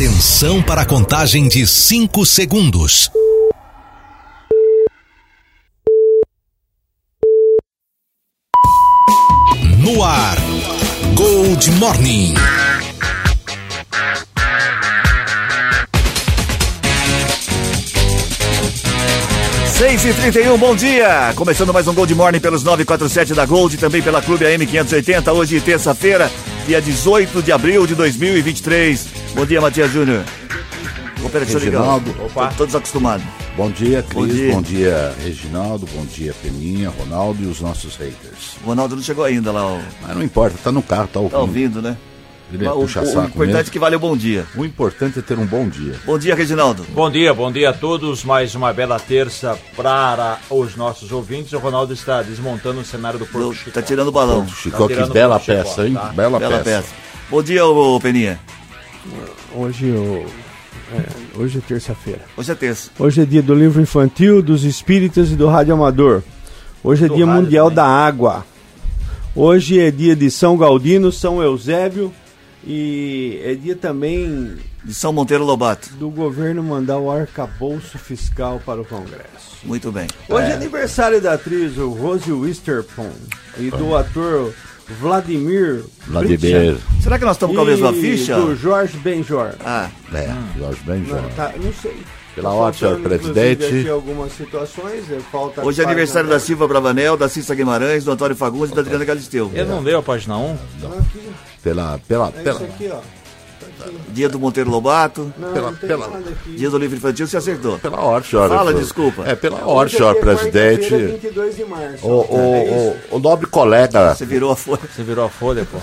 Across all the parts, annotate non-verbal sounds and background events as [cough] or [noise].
Atenção para a contagem de 5 segundos. No ar, Gold Morning. Seis e trinta bom dia! Começando mais um Gold Morning pelos 947 da Gold, também pela Clube AM 580, hoje terça-feira, dia 18 de abril de 2023. Bom dia, Matias Júnior. Reginaldo. Opa. Todos acostumados. Bom dia, Cris. Bom Bom dia. dia. Reginaldo. Bom dia, Peninha, Ronaldo e os nossos haters. O Ronaldo não chegou ainda lá, ó. Mas não importa, tá no carro, tá ouvindo. tá ouvindo, né? Ele o, puxa o saco importante é mesmo. que vale o bom dia. O importante é ter um bom dia. Bom dia, Reginaldo. Bom dia, bom dia a todos. Mais uma bela terça para os nossos ouvintes. O Ronaldo está desmontando o cenário do Porto Do- Chico. Tá tirando o balão. Chico, que tirando bela o Chico, peça, hein? tá? Bela, Bela peça. peça. Bom dia, ô, Peninha. Hoje, eu, é, hoje é terça-feira. Hoje é terça. Hoje é dia do livro infantil, dos espíritas e do rádio amador. Hoje é Do dia mundial também. da água. Hoje é dia de São Galdino, São Eusébio e é dia também De São Monteiro Lobato. do governo mandar o arcabouço fiscal para o Congresso. Muito bem. Hoje é, aniversário da atriz o Rose Witherspoon e do ator Vladimir Vladimir. Será que nós estamos com a mesma ficha? do Jorge Benjor. Ah, É, Jorge Benjor. Não, tá, não sei. Pela Tá ordem, senhor presidente. algumas situações, é, falta hoje é aniversário da dez. Silva Bravanel, da Cissa Guimarães, do Antônio Fagundes e da Adriana Galisteu. Ele não leu a página 1? Não, Pela, pela, é pela, isso aqui, ó. Tá. Dia do Monteiro Lobato. Não, Pela- não tem pela- nada aqui. Dia do livro infantil, você acertou. pela ordem, senhor. Fala, desculpa. É, pela aqui senhor é presidente. 22 de março. O, o, É o, o nobre colega. Você virou a folha. Você virou a folha, pô.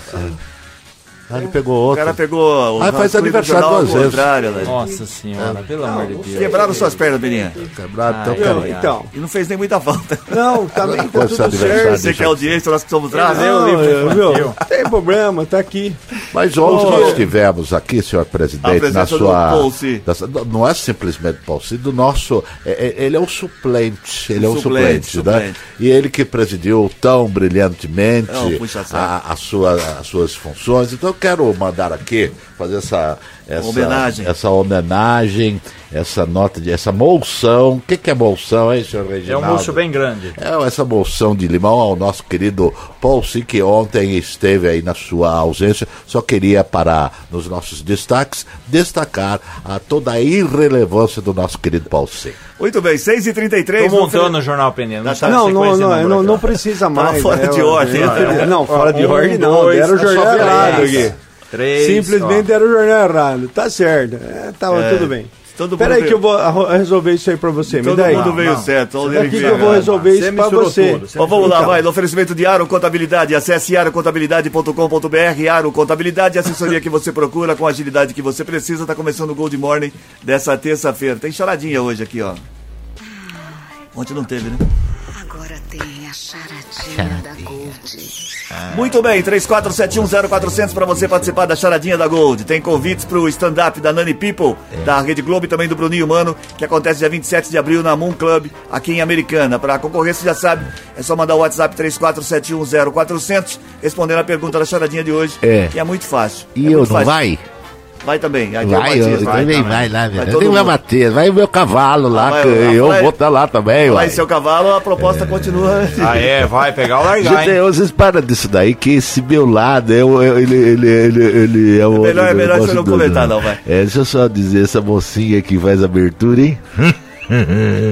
Ah, ele pegou O outro. cara pegou o Ah, faz aniversário duas vezes. contrário, né? Nossa senhora, pelo amor de Deus. Quebraram suas pernas, Beninha. Quebrado, então, Ai, cara. ai, ai. Então, E não fez nem muita falta. não, também tá Quantos tudo aniversários? certo. Você quer audiência, nós que somos o Não, livro eu- viu? Tem problema, tá aqui. Mas ontem Ô, nós tivemos aqui, senhor presidente, na sua. Da- não é simplesmente Paulci, do nosso. é- é- ele é o suplente. Ele é o Suplente, suplente, né? suplente. E ele que presidiu tão brilhantemente saco. a, a sua, as suas funções. Então quero mandar aqui, fazer essa. Essa Homenagem. Essa homenagem, essa nota de. essa moção. O que, que é moção, hein, senhor É um Reginaldo? moço bem grande. É, essa moção de limão ao nosso querido Paul C, que ontem esteve aí na sua ausência. Só queria, para nos nossos destaques, destacar a toda a irrelevância do nosso querido Paul C. Muito bem, 6h33. Tô montando o jornal Peninha. Não, Tá, Não, não, não, não, não precisa Tava mais. fora né? de ordem, né? Não, fora de Um, ordem não. dois, Deram o só jornal errado aqui. Três, Simplesmente ó. deram o jornal errado. Tá certo. É, tava É, tudo bem. todo mundo Pera aí veio- que eu vou resolver isso aí pra você. Me Todo mundo veio não. certo. Olha Daqui ele que eu vou resolver Você isso pra você. tudo, você Ó, vamos lá, Então. vai. No oferecimento de Aro Contabilidade. Acesse arocontabilidade.com.br. Aro Contabilidade, assessoria que você procura com a agilidade que você precisa. Tá começando o Gold Morning dessa terça-feira. Tem charadinha hoje aqui, ó. Ontem não teve, né? Tem a charadinha da Gold. Muito bem, 34710400 para você participar da charadinha da Gold. Tem convites pro stand-up da Nani People, da Rede Globo e também do Bruninho Mano, que acontece dia 27 de abril na Moon Club, aqui em Americana. Para concorrer, você já sabe, é só mandar o WhatsApp 34710400 respondendo a pergunta da charadinha de hoje, É. que é muito fácil. E é eu não fácil. vai? Vai também. Aí Vai, Matias, eu vai também também. vai lá, Vai velho. Tem o meu. Matias, vai o meu cavalo lá, vai, que vai, eu vai. vou estar lá também, Vai uai. seu cavalo, a proposta continua. Ah, é, vai pegar o [laughs] largar, Gente, hein? vocês param disso daí, que esse meu lado, é, o- é- ele, ele, ele, ele é o. melhor- é melhor eu você não comentar, não, vai. É, deixa eu só dizer, essa mocinha que faz abertura, hein?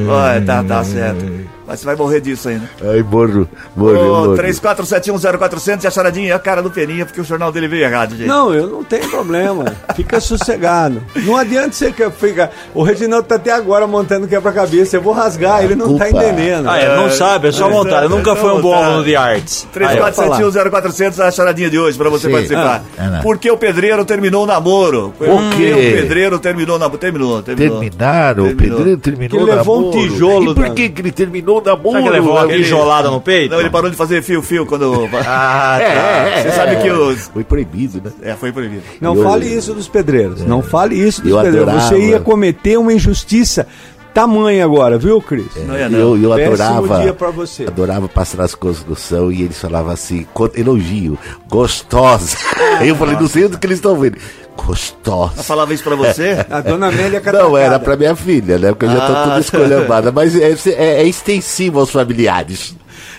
Vai, tá, tá certo. Mas você vai morrer disso ainda. Ai, morro, morro, morro. 34710400 e a charadinha é a cara do Peninha, porque o jornal dele veio errado, gente. Não, eu não tenho problema. Fica sossegado. Não adianta você que fica. O Reginaldo tá até agora montando quebra-cabeça. Eu vou rasgar, ele não tá Culpa. entendendo. Ah, é, não sabe, é só É, montar. Eu nunca é fui um bom aluno de artes. Aí, ó. 34710400 a charadinha de hoje pra você Sim. participar. Ah, é, né? Por que o pedreiro terminou o namoro? Por que quê? o pedreiro terminou o namoro? Terminou, terminou. Terminaram, o Terminou. pedreiro terminou Que o levou um namoro. tijolo E por que ele terminou o namoro? Será que levou uma ele- tijolada no peito? Não, ele parou de fazer fio-fio quando. [laughs] Ah, [laughs] É, tá. é, Você é, sabe que é. os. Foi proibido, né? É, foi proibido. Não Eu- fale isso dos pedreiros. Não fale isso dos Eu pedreiros. adorava. Você ia cometer uma injustiça tamanha agora, viu, Cris? Não ia não. Eu, eu Péssimo adorava. dia pra você. Adorava passar nas construção e eles falavam assim, elogio, gostosa. [laughs] Aí eu falei, não sei onde que eles estão vendo. Gostosa. Ela falava isso pra você? [laughs] A dona Amélia Não, era pra minha filha, né? Porque eu já tô Ah, tudo escolhambada. Mas é, é, é extensivo aos familiares.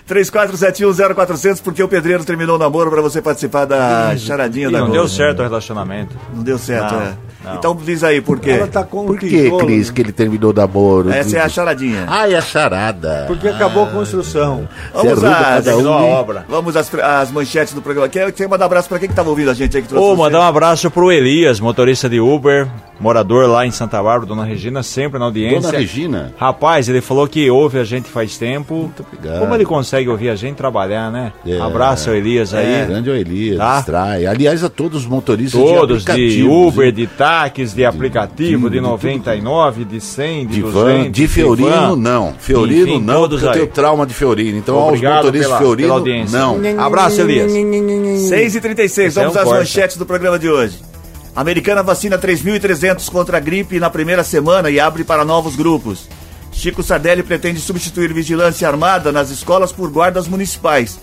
34710400, porque o pedreiro terminou o namoro pra você participar da charadinha Ih, da não Globo. deu certo o relacionamento. Não deu certo, Não, é. Não. Então diz aí, por quê? Ela tá com Por que, tijolo, Cris, que ele terminou o namoro? Essa é a charadinha. Ai, a charada. Porque acabou a construção. Vamos às, um, obra. vamos às, às manchetes do programa. Quer, quer mandar um abraço pra quem que tava ouvindo a gente aí que trouxe Ô, mandar um abraço pro Elias, motorista de Uber, morador lá em Santa Bárbara, Dona Regina, sempre na audiência. Dona Regina? Rapaz, ele falou que ouve a gente faz tempo. Muito obrigado. Como ele consegue ouvir a gente trabalhar, né? É. Abraço ao Elias aí. Grande é o Elias, Tá. distrai. Aliás, a todos os motoristas Todos de de Uber, de táxis, de aplicativo, de- de de 99, de 100, de, de 200, van, de Fiorino van. não. Fiorino Enfim, não, todos porque eu aí. tenho trauma de Fiorino. Então, Obrigado aos motoristas pela- de Fiorino, pela audiência. não. Abraço, Elias. 6 e 36 Esse é vamos às manchetes do programa de hoje. Americana vacina 3.300 contra a gripe na primeira semana e abre para novos grupos. Chico Sardelli pretende substituir vigilância armada nas escolas por guardas municipais.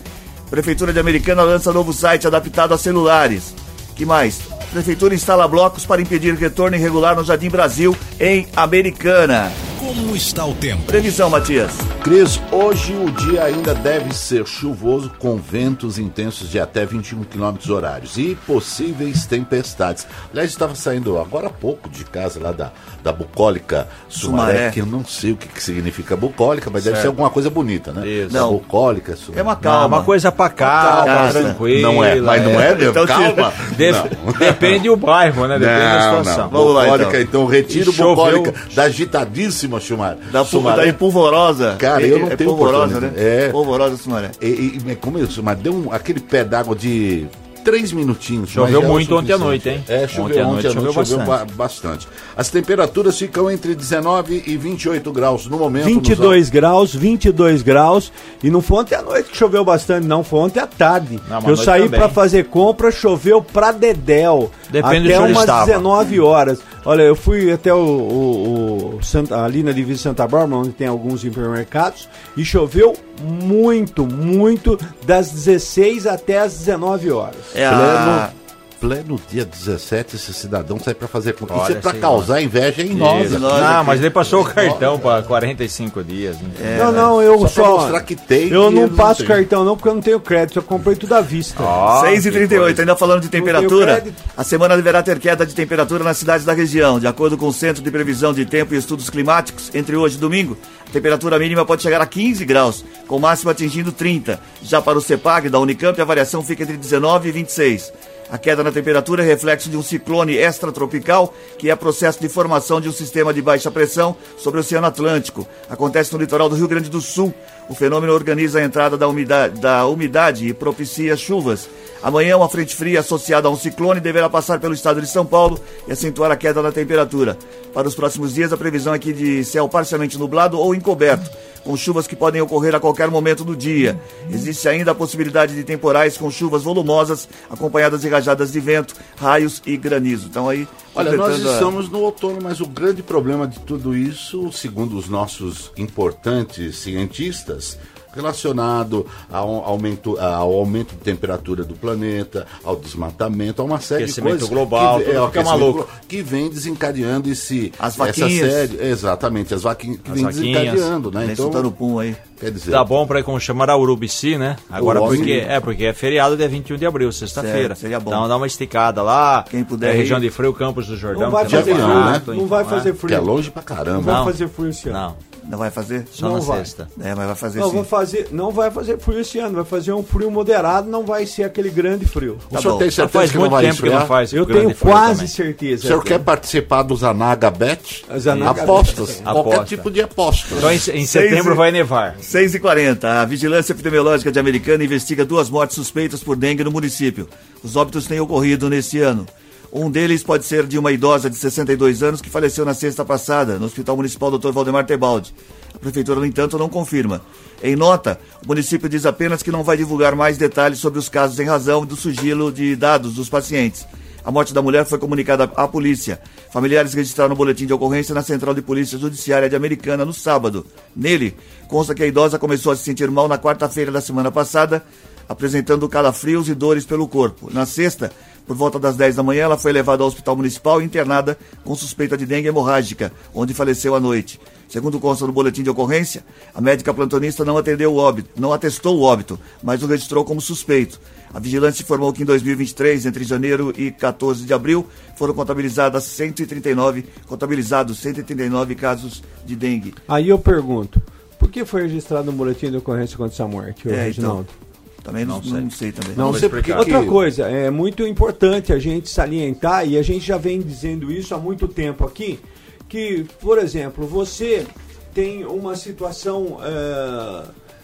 Prefeitura de Americana lança novo site adaptado a celulares. Que mais? Prefeitura instala blocos para impedir retorno irregular no Jardim Brasil, em Americana. Como está o tempo? Previsão, Matias. Cris, hoje o dia ainda deve ser chuvoso com ventos intensos de até 21 km horários e possíveis tempestades. Aliás, estava saindo agora há pouco de casa lá da, da bucólica Sumaré, Sumaré. que eu não sei o que, que significa bucólica, mas deve ser alguma coisa bonita, né? Isso. Da Não. bucólica Sumaré. É uma Não, calma. uma coisa pacata, Calma. tranquila. Não é, mas não é mesmo? Então, Calma. [laughs] De- Não. Depende do bairro, né? Depende da Não, situação. não. Vamos lá, Bucólica, então, retiro E choveu. bucólica da agitadíssima Sumaré. Da, Sumaré. da polvorosa. Cara, eu não é, tenho polvorosa, né? É. Polvorosa Sumaré. E, e, e como isso, mas deu um- aquele pé d'água de três minutinhos. Choveu é muito ontem à noite, hein? É, choveu Ontem à ontem, noite à choveu noite, choveu bastante. ba- bastante. As temperaturas ficam entre 19 e 28 graus no momento. 22 graus, 22 graus. E não foi ontem à noite que choveu bastante, não. Foi ontem à tarde. Não, eu saí pra fazer compra, choveu pra Dedéu. Depende até de onde umas estava. 19 horas. Olha, eu fui até o, o- o Santa- ali na divisa Santa Bárbara, onde tem alguns supermercados, e choveu muito, muito, das 16 até as 19 horas. É a... pleno dia 17, esse cidadão sai pra fazer compra. Olha, Isso é sim, causar inveja em nós. Isso. aqui. nós Não, mas ele passou o cartão para 45 dias. né? É, não, não, eu Só só. mostrar que tem eu não não passo tem. cartão, não, porque eu não tenho crédito. Eu comprei tudo à vista. Ó, 6 e que 38 coisa. ainda falando de temperatura, a semana deverá ter queda de temperatura nas cidades da região. De acordo com o Centro de Previsão de Tempo e Estudos Climáticos, entre hoje e domingo, a temperatura mínima pode chegar a 15 graus, com máxima atingindo 30. Já para o CEPAG da Unicamp, a variação fica entre 19 e 26. A queda na temperatura é reflexo de um ciclone extratropical, que é processo de formação de um sistema de baixa pressão sobre o Oceano Atlântico. Acontece no litoral do Rio Grande do Sul. O fenômeno organiza a entrada da umidade, da umidade e propicia chuvas. Amanhã, uma frente fria associada a um ciclone deverá passar pelo estado de São Paulo e acentuar a queda na temperatura. Para os próximos dias, a previsão é que de céu parcialmente nublado ou encoberto, com chuvas que podem ocorrer a qualquer momento do dia. Existe ainda a possibilidade de temporais com chuvas volumosas, acompanhadas de rajadas de vento, raios e granizo. Então aí, Olha, nós estamos no outono, mas o grande problema de tudo isso, segundo os nossos importantes cientistas, relacionado ao aumento, ao aumento de temperatura do planeta, ao desmatamento, a uma série de coisas global, que, o fica aquecimento maluco. que vem desencadeando esse As essa vaquinhas. série, exatamente, as vaquinhas que As vem vaquinhas. desencadeando, né? Então, soltando o pum aí. quer dizer, Tá bom pra ir como chamar a Urubici, né? Agora porque é porque é feriado dia 21 de abril, sexta-feira. Seria bom. Então dá uma esticada lá. Quem puder É, região de frio, Campos do Jordão. Não vai tem fazer frio, né? Não vai é. fazer que frio. é longe pra Não caramba. vai Não. fazer frio esse ano. Não, Não vai fazer? só Não na vai. sexta. É, mas vai fazer Não, sim. vai fazer, não vai fazer frio esse ano, vai fazer um frio moderado, não vai ser aquele grande frio. O Tá senhor bom. tem certeza faz que não vai tempo que não faz Eu tenho quase também. O certeza. senhor quer participar dos Anaga Bet? As Anaga Apostas. Bet. Qualquer Aposta. tipo de aposta. Então em, em setembro e- vai nevar. 6 e 40 A Vigilância Epidemiológica de Americana investiga duas mortes suspeitas por dengue no município. Os óbitos têm ocorrido neste ano. Um deles pode ser de uma idosa de 62 anos que faleceu na sexta passada, no Hospital Municipal Dr. Valdemar Tebaldi. A Prefeitura, no entanto, não confirma. Em nota, o município diz apenas que não vai divulgar mais detalhes sobre os casos em razão do sigilo de dados dos pacientes. A morte da mulher foi comunicada à polícia. Familiares registraram o boletim de ocorrência na Central de Polícia Judiciária de Americana no sábado. Nele, consta que a idosa começou a se sentir mal na quarta-feira da semana passada, apresentando calafrios e dores pelo corpo. Na sexta, Por volta das 10 da manhã, ela foi levada ao hospital municipal e internada com suspeita de dengue hemorrágica, onde faleceu à noite. Segundo consta no boletim de ocorrência, a médica plantonista não atendeu o óbito, não atestou o óbito, mas o registrou como suspeito. A vigilância informou que em 2023, entre janeiro e 14 de abril, foram contabilizadas 139, contabilizados 139 casos de dengue. Aí eu pergunto, por que foi registrado no boletim de ocorrência contra essa morte, É, Reginaldo? Também não, não sei também. Não, Não sei porque Outra que- coisa, é muito importante a gente salientar, e a gente já vem dizendo isso há muito tempo aqui, que, por exemplo, você tem uma situação eh,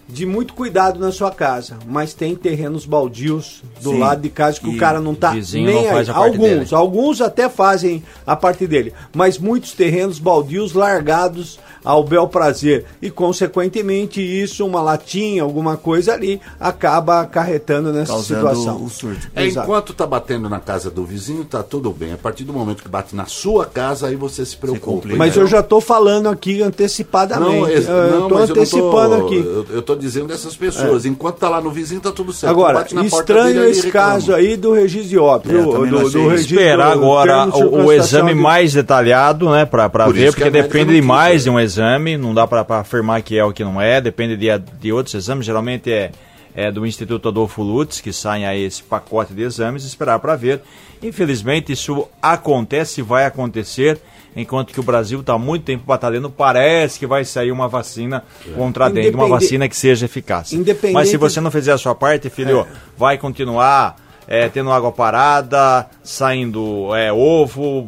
de muito cuidado na sua casa, mas tem terrenos baldios do Sim. lado de casa que o cara não tá vizinho nem não aí. alguns, dele. alguns até fazem a parte dele, mas muitos terrenos baldios largados ao bel prazer e consequentemente isso uma latinha alguma coisa ali acaba acarretando nessa Causando situação o surto. É, enquanto tá batendo na casa do vizinho, tá tudo bem. A partir do momento que bate na sua casa, aí você se preocupa. complica. mas eu já tô falando aqui antecipadamente Não, eu não, tô antecipando eu tô, aqui É. Eu, eu tô dizendo dessas pessoas. Enquanto tá lá no vizinho, tá tudo certo. Agora, Bate na porta estranho esse reclama. caso aí do registro de óbito, É, do, do, do Esperar do agora o, o exame de- mais detalhado, né? Por ver, porque depende não de quis, mais é. de um exame, não dá pra, pra afirmar que é o que não é, depende de, de outros exames, geralmente é, é do Instituto Adolfo Lutz, que saem aí esse pacote de exames, esperar pra ver. Infelizmente isso acontece e vai acontecer, enquanto que o Brasil está muito tempo batalhando, parece que vai sair uma vacina contra a dengue, uma vacina que seja eficaz. Independente- Mas se você não fizer a sua parte, filho, vai continuar é, tendo água parada, saindo é, ovo,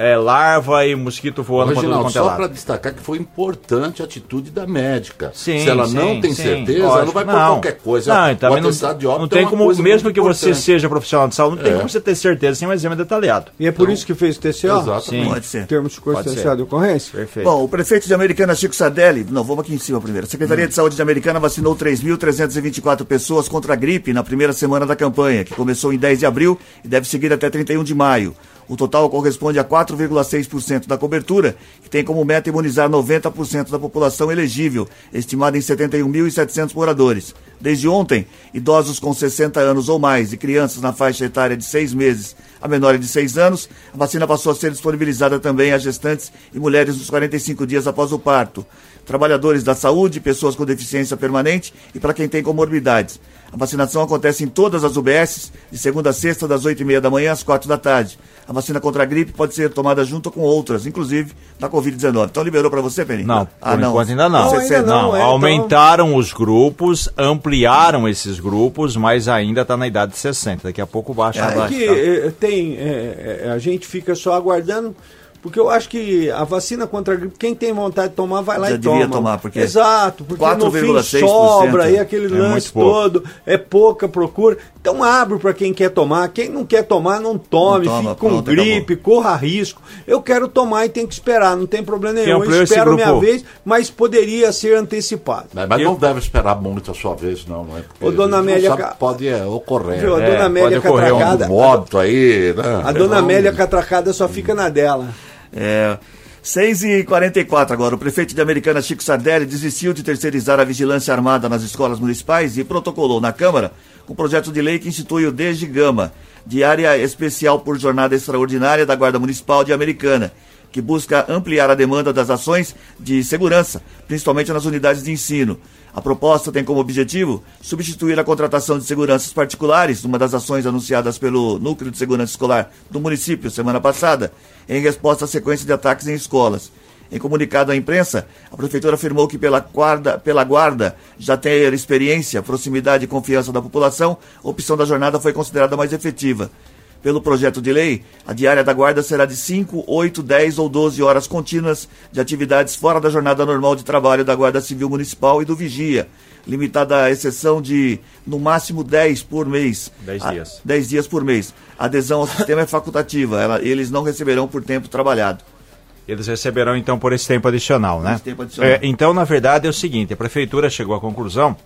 é, larva e mosquito voando para tudo Reginaldo, quanto é só para destacar que foi importante a atitude da médica. Sim, Se ela sim, não tem sim, certeza, ela não lógico. vai por Não. qualquer coisa. Não, e o não, de óbito não é tem uma como, coisa mesmo que você importante. seja profissional de saúde, não tem É. como você ter certeza sem um exame detalhado. E é por isso que fez o TCO? Exatamente. Sim. Pode ser. Termo circunstancial de ocorrência? Perfeito. Bom, o prefeito de Americana, Chico Sardelli, não, vamos aqui em cima primeiro. A Secretaria de Saúde de Americana vacinou 3.324 pessoas contra a gripe na primeira semana da campanha, que começou em 10 de abril e deve seguir até 31 de maio. O total corresponde a 4,6% da cobertura, que tem como meta imunizar 90% da população elegível, estimada em 71.700 moradores. Desde ontem, idosos com 60 anos ou mais e crianças na faixa etária de 6 meses a menores de 6 anos, a vacina passou a ser disponibilizada também a gestantes e mulheres nos 45 dias após o parto. Trabalhadores da saúde, pessoas com deficiência permanente e para quem tem comorbidades. A vacinação acontece em todas as UBSs, de segunda a sexta, das 8 e meia da manhã às 4 da tarde. A vacina contra a gripe pode ser tomada junto com outras, inclusive da Covid-19. Então liberou para você, Peninha? Não, por enquanto ainda não. Não, ainda Não, não, é, então- aumentaram os grupos, ampliaram esses grupos, mas ainda está na idade de 60. Daqui a pouco baixa. É, É baixa, que tá? eh, tem, eh, a gente fica só aguardando, porque eu acho que a vacina contra a gripe, quem tem vontade de tomar, vai lá Já e devia toma. tomar, porque Exato, porque no fim 4,6% sobra aí aquele é lance todo, é pouca procura. Então abre para quem quer tomar, quem não quer tomar, não tome, Não toma, fique com pronto, gripe, corra risco. Eu quero tomar e tem que esperar, não tem problema nenhum. Eu espero minha vez, mas poderia ser antecipado. Mas, mas não deve esperar muito a sua vez, não, não é? Porque Ô, dona Amélia sabe, pode é, ocorrer. Viu, a né? dona Amélia pode ocorrer Catracada. Um óbito aí, né? A dona Amélia Catracada só fica na dela. É, 6 e 44 agora. O prefeito de Americana, Chico Sardelli, desistiu de terceirizar a vigilância armada nas escolas municipais e protocolou na Câmara um projeto de lei que institui o Desde Gama, Diária Especial por Jornada Extraordinária da Guarda Municipal de Americana, que busca ampliar a demanda das ações de segurança, principalmente nas unidades de ensino. A proposta tem como objetivo substituir a contratação de seguranças particulares, uma das ações anunciadas pelo Núcleo de Segurança Escolar do município semana passada, em resposta à sequência de ataques em escolas. Em comunicado à imprensa, a prefeitura afirmou que pela guarda, pela guarda já ter experiência, proximidade e confiança da população, a opção da jornada foi considerada mais efetiva. Pelo projeto de lei, a diária da guarda será de 5, 8, 10 ou 12 horas contínuas de atividades fora da jornada normal de trabalho da Guarda Civil Municipal e do Vigia, limitada à exceção de, no máximo, 10 por mês. 10 A- dias. 10 dias por mês. A adesão ao sistema é facultativa, ela- eles não receberão por tempo trabalhado. Eles receberão então por esse tempo adicional, né? Esse tempo adicional. É, então, na verdade, é o seguinte: a prefeitura chegou à conclusão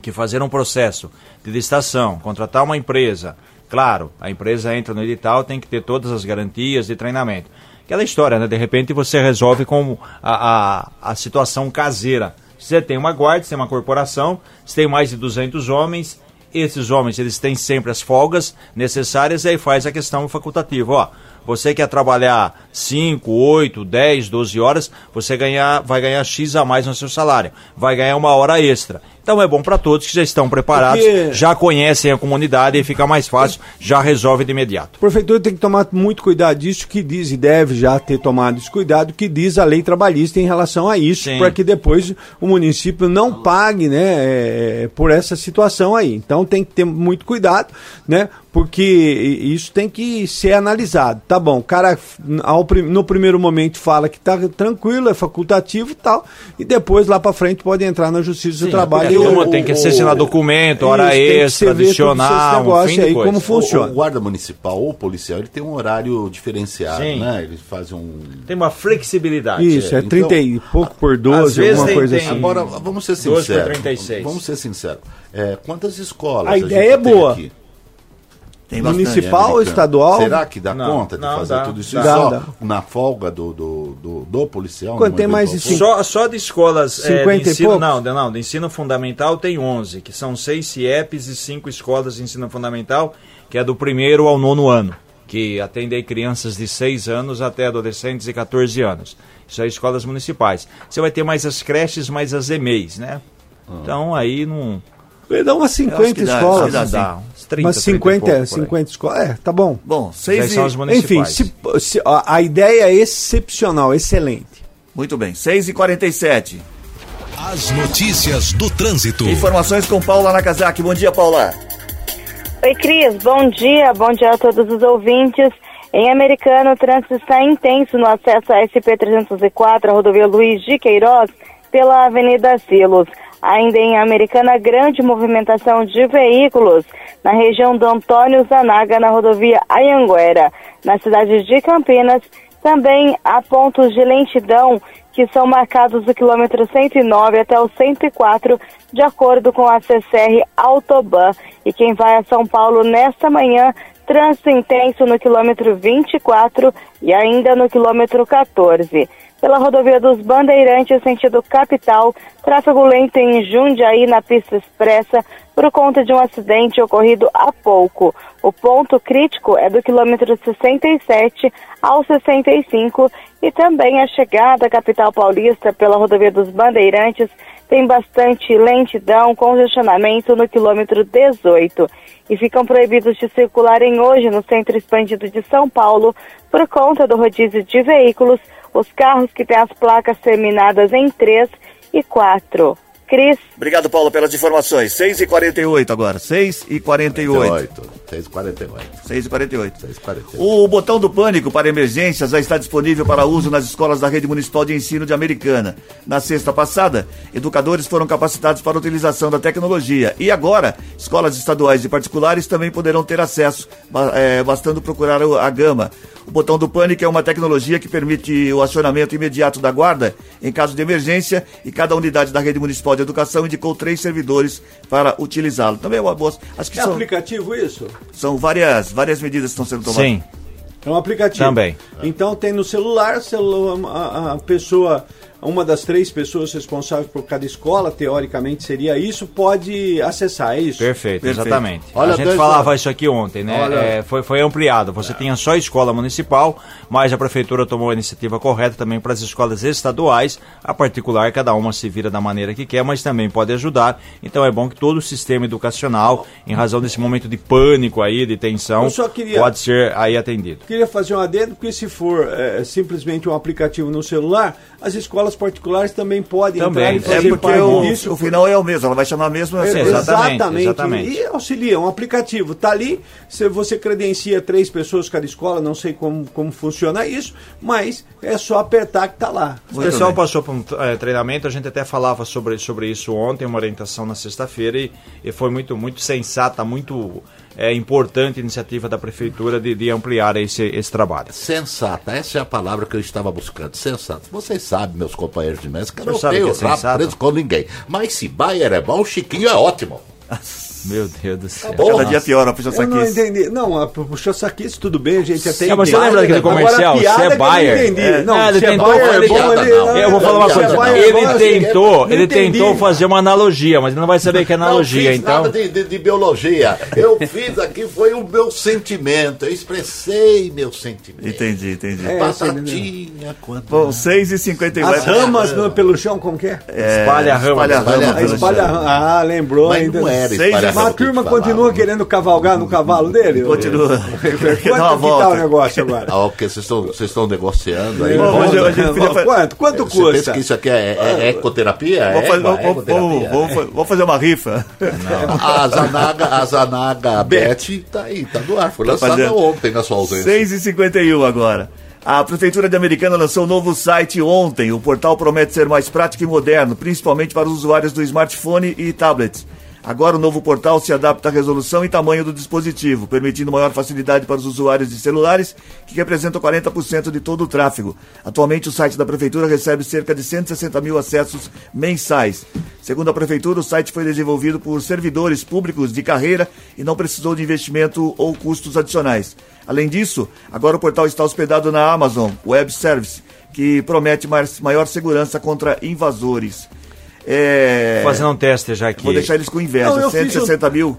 que fazer um processo de licitação, contratar uma empresa, claro, a empresa entra no edital, tem que ter todas as garantias de treinamento. Aquela história, né? De repente você resolve com a, a, a situação caseira. Você tem uma guarda, você tem uma corporação, você tem mais de 200 homens esses homens eles têm sempre as folgas necessárias e aí faz a questão facultativa. Ó, você quer trabalhar 5, 8, 10, 12 horas, você ganhar, vai ganhar X a mais no seu salário. Vai ganhar uma hora extra. Então é bom para todos que já estão preparados, Porque- já conhecem a comunidade e fica mais fácil, já resolve de imediato. A prefeitura tem que tomar muito cuidado disso, que diz, e deve já ter tomado esse cuidado, que diz a lei trabalhista em relação a isso, para que depois o município não pague né, é, por essa situação aí. Então tem que ter muito cuidado, né? Porque isso tem que ser analisado. Tá bom, o cara ao no primeiro momento fala que tá tranquilo, é facultativo e tal, e depois lá para frente pode entrar na Justiça do Trabalho. É, e como o- tem que o- assinar documento, hora Isso, tem que extra, adicional, um negócio aí, coisa. como O, funciona. o guarda municipal ou policial, ele tem um horário diferenciado, Sim. né? Ele faz um... Tem uma flexibilidade. Isso, é Então, 30 e pouco por 12, vezes alguma tem- coisa tem- assim. Agora, vamos ser 12 por sinceros. 36. Vamos ser sinceros. É, quantas escolas A gente ideia é boa. aqui? Tem. Municipal ou Americano? estadual? Será que dá Não, conta de não, fazer dá. tudo isso? Dá. só Dá. na folga do, do, do, do policial? Quando numa tem mais de cinco-? Só, só de escolas é, 50 de e ensino, poucos? não, de- não, de ensino fundamental tem 11, que são seis CIEPs e cinco escolas de ensino fundamental, que é do primeiro ao nono ano, que atendem crianças de 6 anos até adolescentes de 14 anos. Isso é escolas municipais. Você vai ter mais as creches, mais as EMEIs, né? Ah. Então aí não, dá umas Eu acho 50 que dá, escolas. dá, sim. dá. Uns 30, Umas 30 e 50, pouco por aí. 50 escolas. É, tá bom. Bom, Já seis e... são as Enfim, se, se- a, a ideia é excepcional, excelente. Muito bem, 6 e 47 As notícias do trânsito. Informações com Paula Nakazaki. Bom dia, Paula. Oi, Cris. Bom dia. Bom dia a todos os ouvintes. Em Americano, o trânsito está intenso no acesso à SP-304, a rodovia Luiz de Queiroz, pela Avenida Silos. Ainda em Americana, grande movimentação de veículos na região do Antônio Zanaga, na rodovia Ayanguera. Na cidade de Campinas, também há pontos de lentidão que são marcados do quilômetro 109 até o 104, de acordo com a CCR Autoban. E quem vai a São Paulo nesta manhã, trânsito intenso no quilômetro 24 e ainda no quilômetro 14. Pela rodovia dos Bandeirantes, sentido capital, tráfego lento em Jundiaí, na pista expressa, por conta de um acidente ocorrido há pouco. O ponto crítico é do quilômetro 67 ao 65 e também a chegada à capital paulista pela rodovia dos Bandeirantes. Tem bastante lentidão, congestionamento no quilômetro 18 e ficam proibidos de circularem hoje no centro expandido de São Paulo por conta do rodízio de veículos, os carros que têm as placas terminadas em 3 e 4. Cris, Obrigado, Paula, pelas informações. 6 e 48 agora. 6 e 48. 48, 648. 6 e 48. 648. O botão do pânico para emergências já está disponível para uso nas escolas da Rede Municipal de Ensino de Americana. Na sexta passada, educadores foram capacitados para a utilização da tecnologia. E agora, escolas estaduais e particulares também poderão ter acesso, é, bastando procurar a gama. O botão do pânico é uma tecnologia que permite o acionamento imediato da guarda em caso de emergência e cada unidade da Rede Municipal de Educação indicou três servidores para utilizá-lo. Também é uma boa. Acho que É são, aplicativo isso? são várias, várias medidas que estão sendo tomadas. Sim, É um aplicativo. Também. Então tem no celular, celu- a, a pessoa, uma das três pessoas responsáveis por cada escola, teoricamente seria isso, pode acessar, é isso? Perfeito, Perfeito. exatamente. Olha, a gente falava anos. isso aqui ontem, né? É, foi, foi ampliado. Você tinha só escola municipal, mas a prefeitura tomou a iniciativa correta também para as escolas estaduais. A particular, cada uma se vira da maneira que quer, mas também pode ajudar. Então é bom que todo o sistema educacional, em razão desse momento de pânico aí, de tensão, queria- pode ser aí atendido. Queria fazer um adendo, porque se for é, simplesmente um aplicativo no celular, as escolas particulares também podem Também. entrar e É fazer porque parte o, disso. o final é o mesmo, ela vai chamar mesmo assim. É, Exatamente, exatamente, exatamente. E auxilia, um aplicativo. Tá ali, se você credencia três pessoas cada escola, não sei como, como funciona isso, mas é só apertar que tá lá. O Muito pessoal bem. passou por um eh, treinamento, a gente até falava sobre, sobre isso ontem, uma orientação na sexta-feira, e, e foi muito, muito sensata, muito eh, importante a iniciativa da prefeitura de, de ampliar esse, esse trabalho. Sensata, essa é a palavra que eu estava buscando. Sensata. Vocês sabem, meus companheiros de mesa, que eu não tenho que é preso com ninguém. Mas se Bayer é bom, o Chiquinho é ótimo. [laughs] Meu Deus do céu. Cada dia pior a puxa Eu não saquice. entendi. Não, a puxou saquice, tudo bem, a gente até É, mas você lembra daquele Agora, comercial? piada Você é não Bayer. É, Não, ele se é tentou- Bayer, é ele- bom, ele- não, Eu vou falar uma se é coisa. É Ele bom, tentou, ele entendi. tentou fazer uma analogia, mas ele não vai saber que é analogia, não fiz então. nada de, de- de biologia. Eu fiz aqui, foi o meu sentimento. Eu expressei meu sentimento. Entendi, entendi. É, Batatinha, quando... Bom, 6 e 51 As ramas pelo chão, como que é? Espalha a rama. Espalha a rama. Ah, lembrou ainda. não era espalha Mas a rama que turma falava. continua querendo cavalgar no cavalo dele? Continua. Quanto [laughs] uma que tá o negócio agora? Ah, ok, vocês estão, vocês estão negociando aí. Bom, hoje- hoje a Quanto? Quanto Você pensa custa? que isso aqui é, é- é ecoterapia? Vamos É, fazer, é vamos, ecoterapia, vamos, é. vamos fazer uma rifa. [laughs] A Zanaga, a Zanaga Bet tá aí, tá no ar. Foi lançada fazendo. ontem na sua ausência. 6 e 51 agora. A Prefeitura de Americana lançou um novo site ontem. O portal promete ser mais prático e moderno, principalmente para os usuários do smartphone e tablets. Agora o novo portal se adapta à resolução e tamanho do dispositivo, permitindo maior facilidade para os usuários de celulares, que representam 40% de todo o tráfego. Atualmente o site da Prefeitura recebe cerca de 160 mil acessos mensais. Segundo a Prefeitura, o site foi desenvolvido por servidores públicos de carreira e não precisou de investimento ou custos adicionais. Além disso, agora o portal está hospedado na Amazon Web Service, que promete maior segurança contra invasores. É... Fazendo um teste já aqui. Vou deixar eles com inveja. Não, eu fiz 160 mil.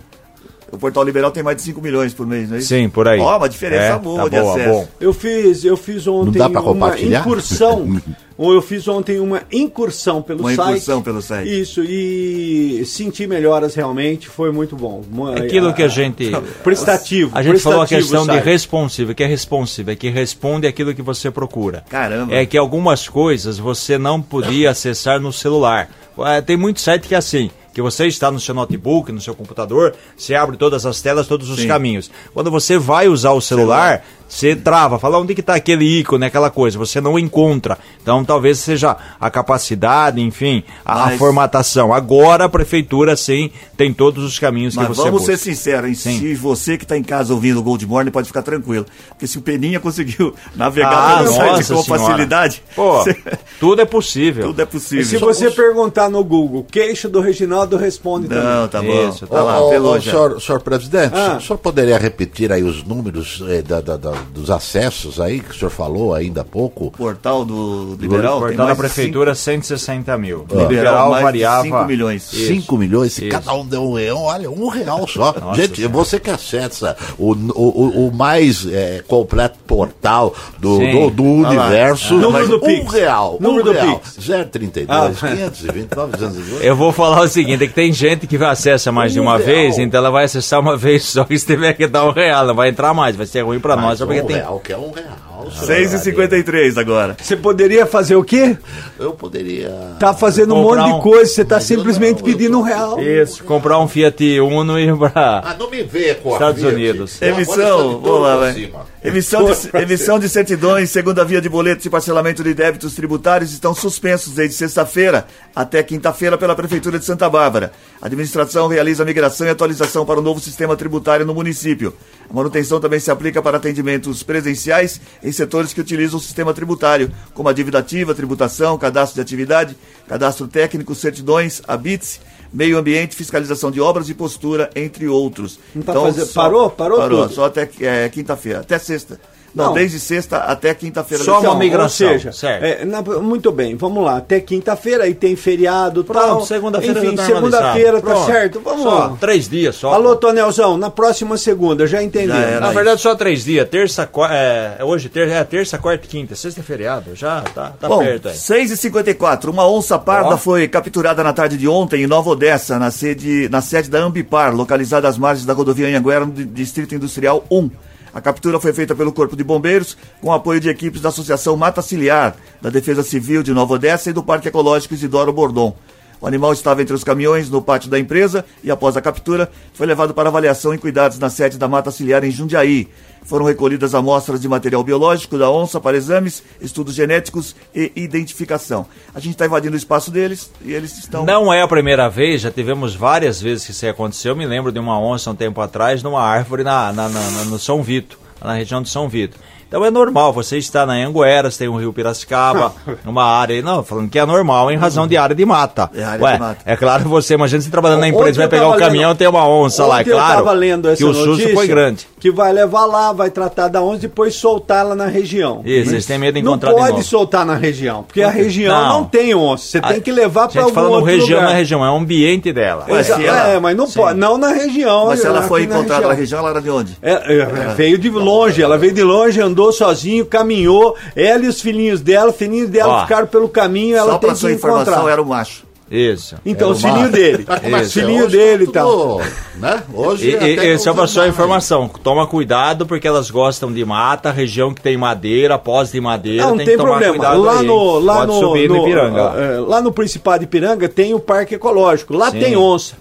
O portal liberal tem mais de 5 milhões por mês, não é isso? Sim, por aí. Ó, uma diferença É, boa tá de boa, acesso. bom. Eu fiz, eu fiz ontem uma incursão. [laughs] ou eu fiz ontem uma incursão pelo Uma site. incursão pelo site. Isso, e senti melhoras realmente, foi muito bom. Aquilo que a gente. [laughs] Prestativo. A gente falou a prestativo questão o de site. responsivo, que é responsivo, é que responde aquilo que você procura. Caramba. É que algumas coisas você não podia acessar no celular. Ah, Tem muito site que é assim, que você está no seu notebook, no seu computador, você abre todas as telas, todos os Sim. caminhos. Quando você vai usar o celular, você trava, fala onde que está aquele ícone, aquela coisa, você não encontra. Então talvez seja a capacidade, enfim, a, Mas- formatação. Agora a prefeitura sim tem todos os caminhos Mas que você vamos busca. ser sinceros, hein? Sim. Se você que está em casa ouvindo o Gold Morning pode ficar tranquilo. Porque se o Peninha conseguiu [laughs] navegar Ah, pelo site com facilidade, Pô, [laughs] você- tudo é possível. tudo é E possível. se você perguntar no Google, queixo do Reginaldo responde também. Não, tá bom. Isso, tá Ô, lá, ô, já. senhor, senhor presidente, Ah. o senhor poderia repetir aí os números eh, da- da- da- dos acessos aí que o senhor falou ainda há pouco? Portal do Liberal o tem portal da mais de prefeitura, 160 mil. cinco- Liberal, mais variava. de 5 milhões. Isso. 5 milhões, se Isso. cada um deu um real, olha, um real só. Nossa Gente, Senhora. você que acessa o, o, o- o mais eh, completo portal do, do, do universo, Número do um Pix. real, Número um do real, Pix. 032, Ah. 520, 902. Eu vou falar o seguinte, é que tem gente que acessa mais de Um uma real. vez, então ela vai acessar uma vez só que [laughs] se tiver que dar um real, não vai entrar mais, vai ser ruim pra nós, porque um tem... real, que é um real. senhor 6 e Bragança. 53 agora. Você poderia fazer o quê? Eu poderia... Tá fazendo um monte um- de coisa, você tá simplesmente não, pedindo tô- um real. Isso, comprar um Fiat Uno e ir pra... Ah, não me venha com a Estados Fiat. Unidos. Emissão, vamos lá, vai. Emissão de, emissão de certidões, segunda via de boletos e parcelamento de débitos tributários estão suspensos desde sexta-feira até quinta-feira pela Prefeitura de Santa Bárbara. A administração realiza migração e atualização para o novo sistema tributário no município. A manutenção também se aplica para atendimentos presenciais em setores que utilizam o sistema tributário, como a dívida ativa, tributação, cadastro de atividade, cadastro técnico, certidões, habite meio ambiente, fiscalização de obras e postura, entre outros. Não tá fazendo- parou? Parou Parou, tudo? só até é, quinta-feira, até sexta. Não, Não. desde sexta até quinta-feira. Só uma migração, Ou seja, certo. é, na- muito bem, vamos lá. Até quinta-feira, aí tem feriado Pronto, tal. segunda-feira Enfim, tá segunda-feira, tá certo? Vamos Só lá. três dias só. Alô, Tonelzão, na próxima segunda, já entendeu? Já. Na verdade, só três dias. Terça, é, é hoje ter, é terça, quarta e quinta. Sexta é feriado. Já tá, tá Bom, perto aí. 6h54, uma onça parda Ó. foi capturada na tarde de ontem em Nova Odessa, na sede, na sede da Ambipar, localizada às margens da rodovia Anhanguera, no di- Distrito Industrial 1. A captura foi feita pelo Corpo de Bombeiros, com apoio de equipes da Associação Mata Ciliar, da Defesa Civil de Nova Odessa e do Parque Ecológico Isidoro Bordon. O animal estava entre os caminhões no pátio da empresa e, após a captura, foi levado para avaliação e cuidados na sede da Mata Ciliar em Jundiaí. Foram recolhidas amostras de material biológico da onça para exames, estudos genéticos e identificação. A gente está invadindo o espaço deles e eles estão. Não é a primeira vez, já tivemos várias vezes que isso aconteceu. Eu me lembro de uma onça um tempo atrás numa árvore na, na- na- no São Vito, na região de São Vito. Então é normal, você está na Angueras, tem o Rio Piracicaba, [laughs] uma área, não, falando que é normal em razão de área de mata. É área Ué, de mata. é claro que você, imagina você trabalhando na empresa, vai pegar o tava caminhão, tem uma onça lá, é Ontem eu claro tava lendo essa que o susto foi grande. Que vai levar lá, vai tratar da onça e depois soltar lá na região. Isso, eles têm medo de Não encontrar de pode novo. soltar na região, porque a região não, Não. tem onça. Você tem que levar para algum falando outro região, lugar. não é região, é o ambiente dela. Ué, se ela- É, mas não Sim. pode, não na região. Mas se ela foi na encontrada na região, ela era de onde? É, é, veio de longe, ela veio de longe, andou sozinho, caminhou. Ela e os filhinhos dela, os filhinhos dela Ó. ficaram pelo caminho, ela Só tem que sua informação, encontrar. era o macho. Isso. Então, os uma- filhinhos dele. Tá é é? filhinhos Hoje dele tá e tal. Né? Hoje E, até e, e com só para verdade. informação, toma cuidado porque elas gostam de mata, região que tem madeira, pós de madeira, Não, tem, tem problema. Lá aí, no, lá Pode no, subir no, no- Ipiranga. lá. eh, lá no Principado de Ipiranga tem o Parque Ecológico. Lá Sim. tem onça.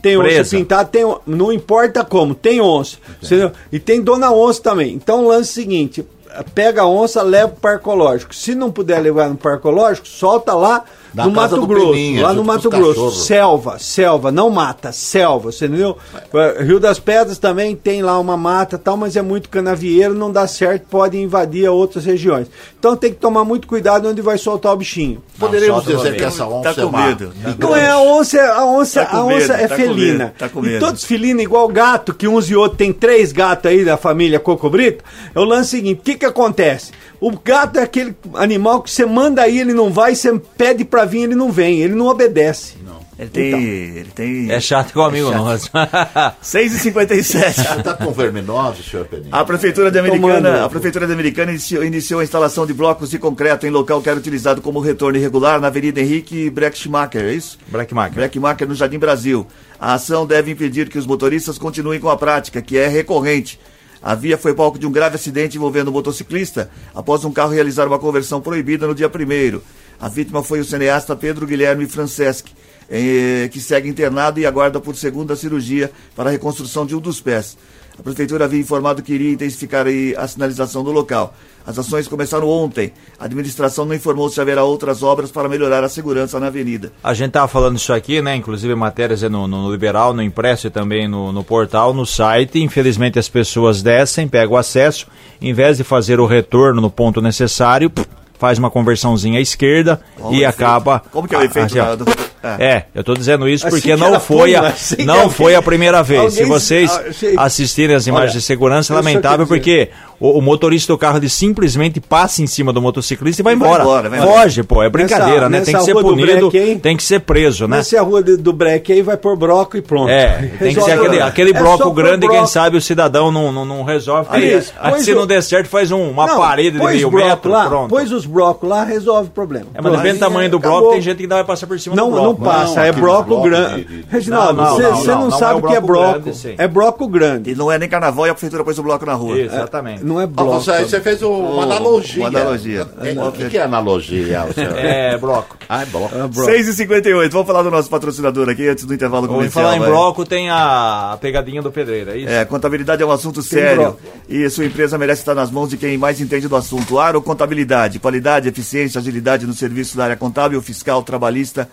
Tem onça Presa. pintada, tem, não importa como, tem onça. entendeu? E tem dona onça também. Então o lance é o seguinte: pega a onça, leva pro Parque Ecológico. Se não puder levar no Parque Ecológico, solta lá Na no Mato Grosso. Peninha, lá no Mato com os Grosso. cachorros. Selva, selva, não mata, selva, você entendeu? Eh, Rio das Pedras também tem lá uma mata e tal, mas é muito canavieiro, não dá certo, pode invadir a outras regiões. Então tem que tomar muito cuidado onde vai soltar o bichinho. Poderíamos solta dizer que essa onça Tá é com uma medo. Não é a onça, a onça, Tá com a onça medo, é tá com felina. medo, tá com e todos felinos igual gato, que uns e outros tem três gatos aí da família Cocobrito. É o lance seguinte, o que que acontece? O gato é aquele animal que você manda aí, ele não vai, você pede pra vir, ele não vem, ele não obedece. Ele tem. Então. Ele tem. É chato igual amigo nosso. 6h57. [laughs] Você tá com verminose, senhor Peninha? A Prefeitura de Tomando. Americana, a Prefeitura de Americana iniciou, iniciou a instalação de blocos de concreto em local que era utilizado como retorno irregular na Avenida Henrique Breckschmacher, é isso? Breckmacher. Breckmacher no Jardim Brasil. A ação deve impedir que os motoristas continuem com a prática, que é recorrente. A via foi palco de um grave acidente envolvendo um motociclista após um carro realizar uma conversão proibida no dia 1 A vítima foi o cineasta Pedro Guilherme Franceschi, eh, que segue internado e aguarda por segunda cirurgia para a reconstrução de um dos pés. A prefeitura havia informado que iria intensificar a sinalização do local. As ações começaram ontem. A administração não informou se haverá outras obras para melhorar a segurança na avenida. A gente tava falando isso aqui, né? Inclusive matérias no, no Liberal, no Impresso e também no, no portal, no site. Infelizmente as pessoas descem, pegam o acesso, em vez de fazer o retorno no ponto necessário, faz uma conversãozinha à esquerda Qual e acaba. Como que é o efeito assim, ó. É. É, eu tô dizendo isso Assim porque que não foi, põe, a, assim que não alguém- foi a primeira vez. Se vocês ah, assistirem as imagens Olha, de segurança, é lamentável porque o, o motorista do carro ele simplesmente passa em cima do motociclista e vai E vai embora. embora, vai Foge, pô, é brincadeira, Nessa- né? Tem que nessa ser punido, hein? tem que ser preso, né? Nessa rua do break aí vai por bloco e pronto. É, [laughs] tem que ser aquele, aquele É bloco grande, quem sabe o cidadão não, não, não resolve. Aí, Aí, aí pois se o- não der certo, faz um- uma Não, parede de meio metro, lá, pronto. Pôs os blocos lá, resolve o problema. É, mas depende do tamanho do bloco, tem gente que ainda vai passar por cima do bloco. Passa, Não, é bloco blocos grande. de- de- Reginaldo, Não, não, você não, você não, não, não sabe é o que é sim. é bloco grande. E não é nem carnaval e a prefeitura pôs o bloco na rua. Exatamente. Não é Ah, bloco. você, aí você fez um- uma analogia. uma analogia. É, o que, que é analogia? É, bloco. Ah, é bloco. É bloco. 6h58, vamos falar do nosso patrocinador aqui antes do intervalo comercial. falar em bloco, tem a, pegadinha do pedreiro, é isso? É, contabilidade é um assunto sério bloco. e sua empresa merece estar nas mãos de quem mais entende do assunto. Aro Contabilidade, qualidade, eficiência, agilidade no serviço da área contábil, fiscal, trabalhista,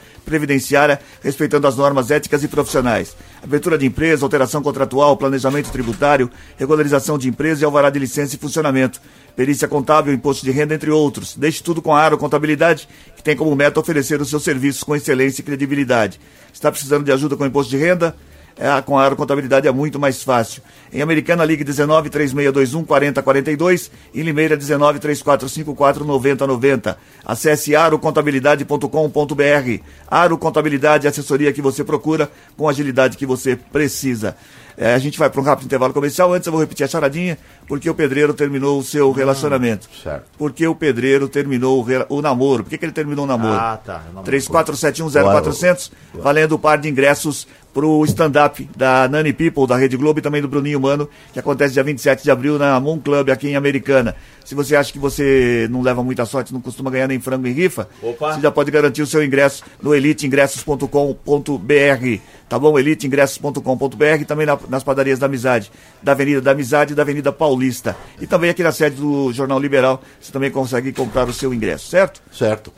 previdenciária, respeitando as normas éticas e profissionais. Abertura de empresa, alteração contratual, planejamento tributário, regularização de empresa e alvará de licença e funcionamento. Perícia contábil, imposto de renda, entre outros. Deixe tudo com a Aro Contabilidade, que tem como meta oferecer os seus serviços com excelência e credibilidade. Está precisando de ajuda com imposto de renda? É, com a Aro Contabilidade é muito mais fácil. Em Americana, ligue 19 3621 4042. Em Limeira, 19 3454 9090. Acesse arocontabilidade.com.br. Aro Contabilidade, assessoria que você procura com a agilidade que você precisa. É, a gente vai para um rápido intervalo comercial. Antes eu vou repetir a charadinha, porque o pedreiro terminou o seu relacionamento. certo. Porque o pedreiro terminou o, o namoro. Por que, que ele terminou o namoro? Ah, tá. Não- 34710400, valendo o par de ingressos pro stand-up da Nani People, da Rede Globo e também do Bruninho Mano, que acontece dia 27 de abril na Moon Club aqui em Americana. Se você acha que você não leva muita sorte, não costuma ganhar nem frango em rifa, Opa. você já pode garantir o seu ingresso no eliteingressos.com.br, tá bom? eliteingressos.com.br e também na- nas padarias da Amizade, da Avenida da Amizade e da Avenida Paulista. E também aqui na sede do Jornal Liberal, você também consegue comprar o seu ingresso, certo? Certo.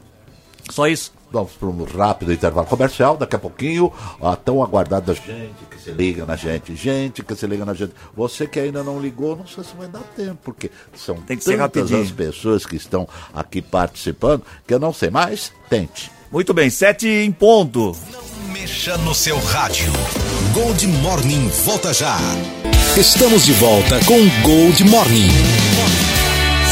Só isso. Vamos para um rápido intervalo comercial, daqui a pouquinho, a tão aguardada gente que se liga na gente, gente que se liga na gente. Você que ainda não ligou, não sei se vai dar tempo, porque são Tem tantas as pessoas que estão aqui participando, que eu não sei mais, tente. Muito bem, sete em ponto. Mexa no seu rádio. Gold Morning volta já. Estamos de volta com Gold Morning.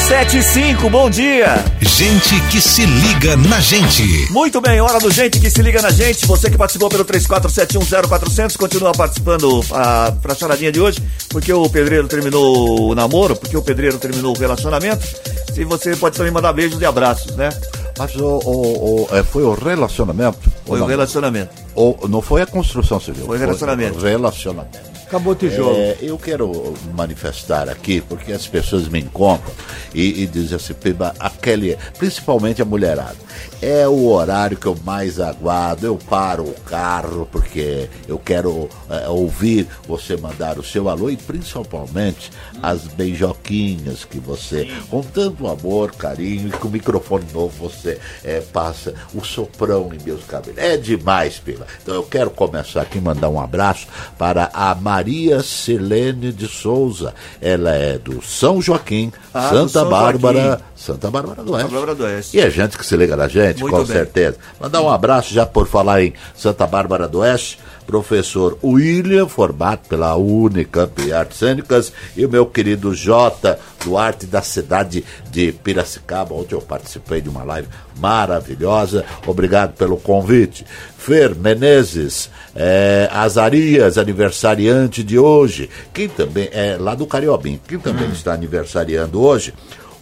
Sete e cinco, bom dia. Gente que se liga na gente. Muito bem, hora do gente que se liga na gente. Você que participou pelo 34710400 continua participando a, pra charadinha de hoje, porque o pedreiro terminou o namoro, porque o pedreiro terminou o relacionamento. E você pode também mandar beijos e abraços, né? Mas o, o- o- é, foi o relacionamento? Foi o não? relacionamento. Ou não foi a construção civil? Foi o relacionamento. o relacionamento. Acabou o tijolo. É, eu quero manifestar aqui, porque as pessoas me encontram e, e dizem assim, aquele, principalmente a mulherada, é o horário que eu mais aguardo, eu paro o carro, porque eu quero é, ouvir você mandar o seu alô e principalmente as beijoquinhas que você, com tanto amor, carinho e com o microfone novo você é, passa o soprão em meus cabelos. É demais, Piba. Então eu quero começar aqui mandar um abraço para a Maria Silene de Souza. Ela é do São Joaquim, Ah, Santa São Bárbara, Joaquim. Santa Bárbara do Oeste. Santa Bárbara do Oeste. E é gente que se liga na gente, Muito com bem. certeza. Mandar um abraço já por falar em Santa Bárbara do Oeste, professor William, formado pela Unicamp em Artes Cênicas, e o meu querido Jota Duarte da cidade de Piracicaba, onde eu participei de uma live maravilhosa. Obrigado pelo convite. Fer Menezes, é, Azarias, aniversariante de hoje. Quem também é lá do Cariobim, quem também está aniversariando hoje?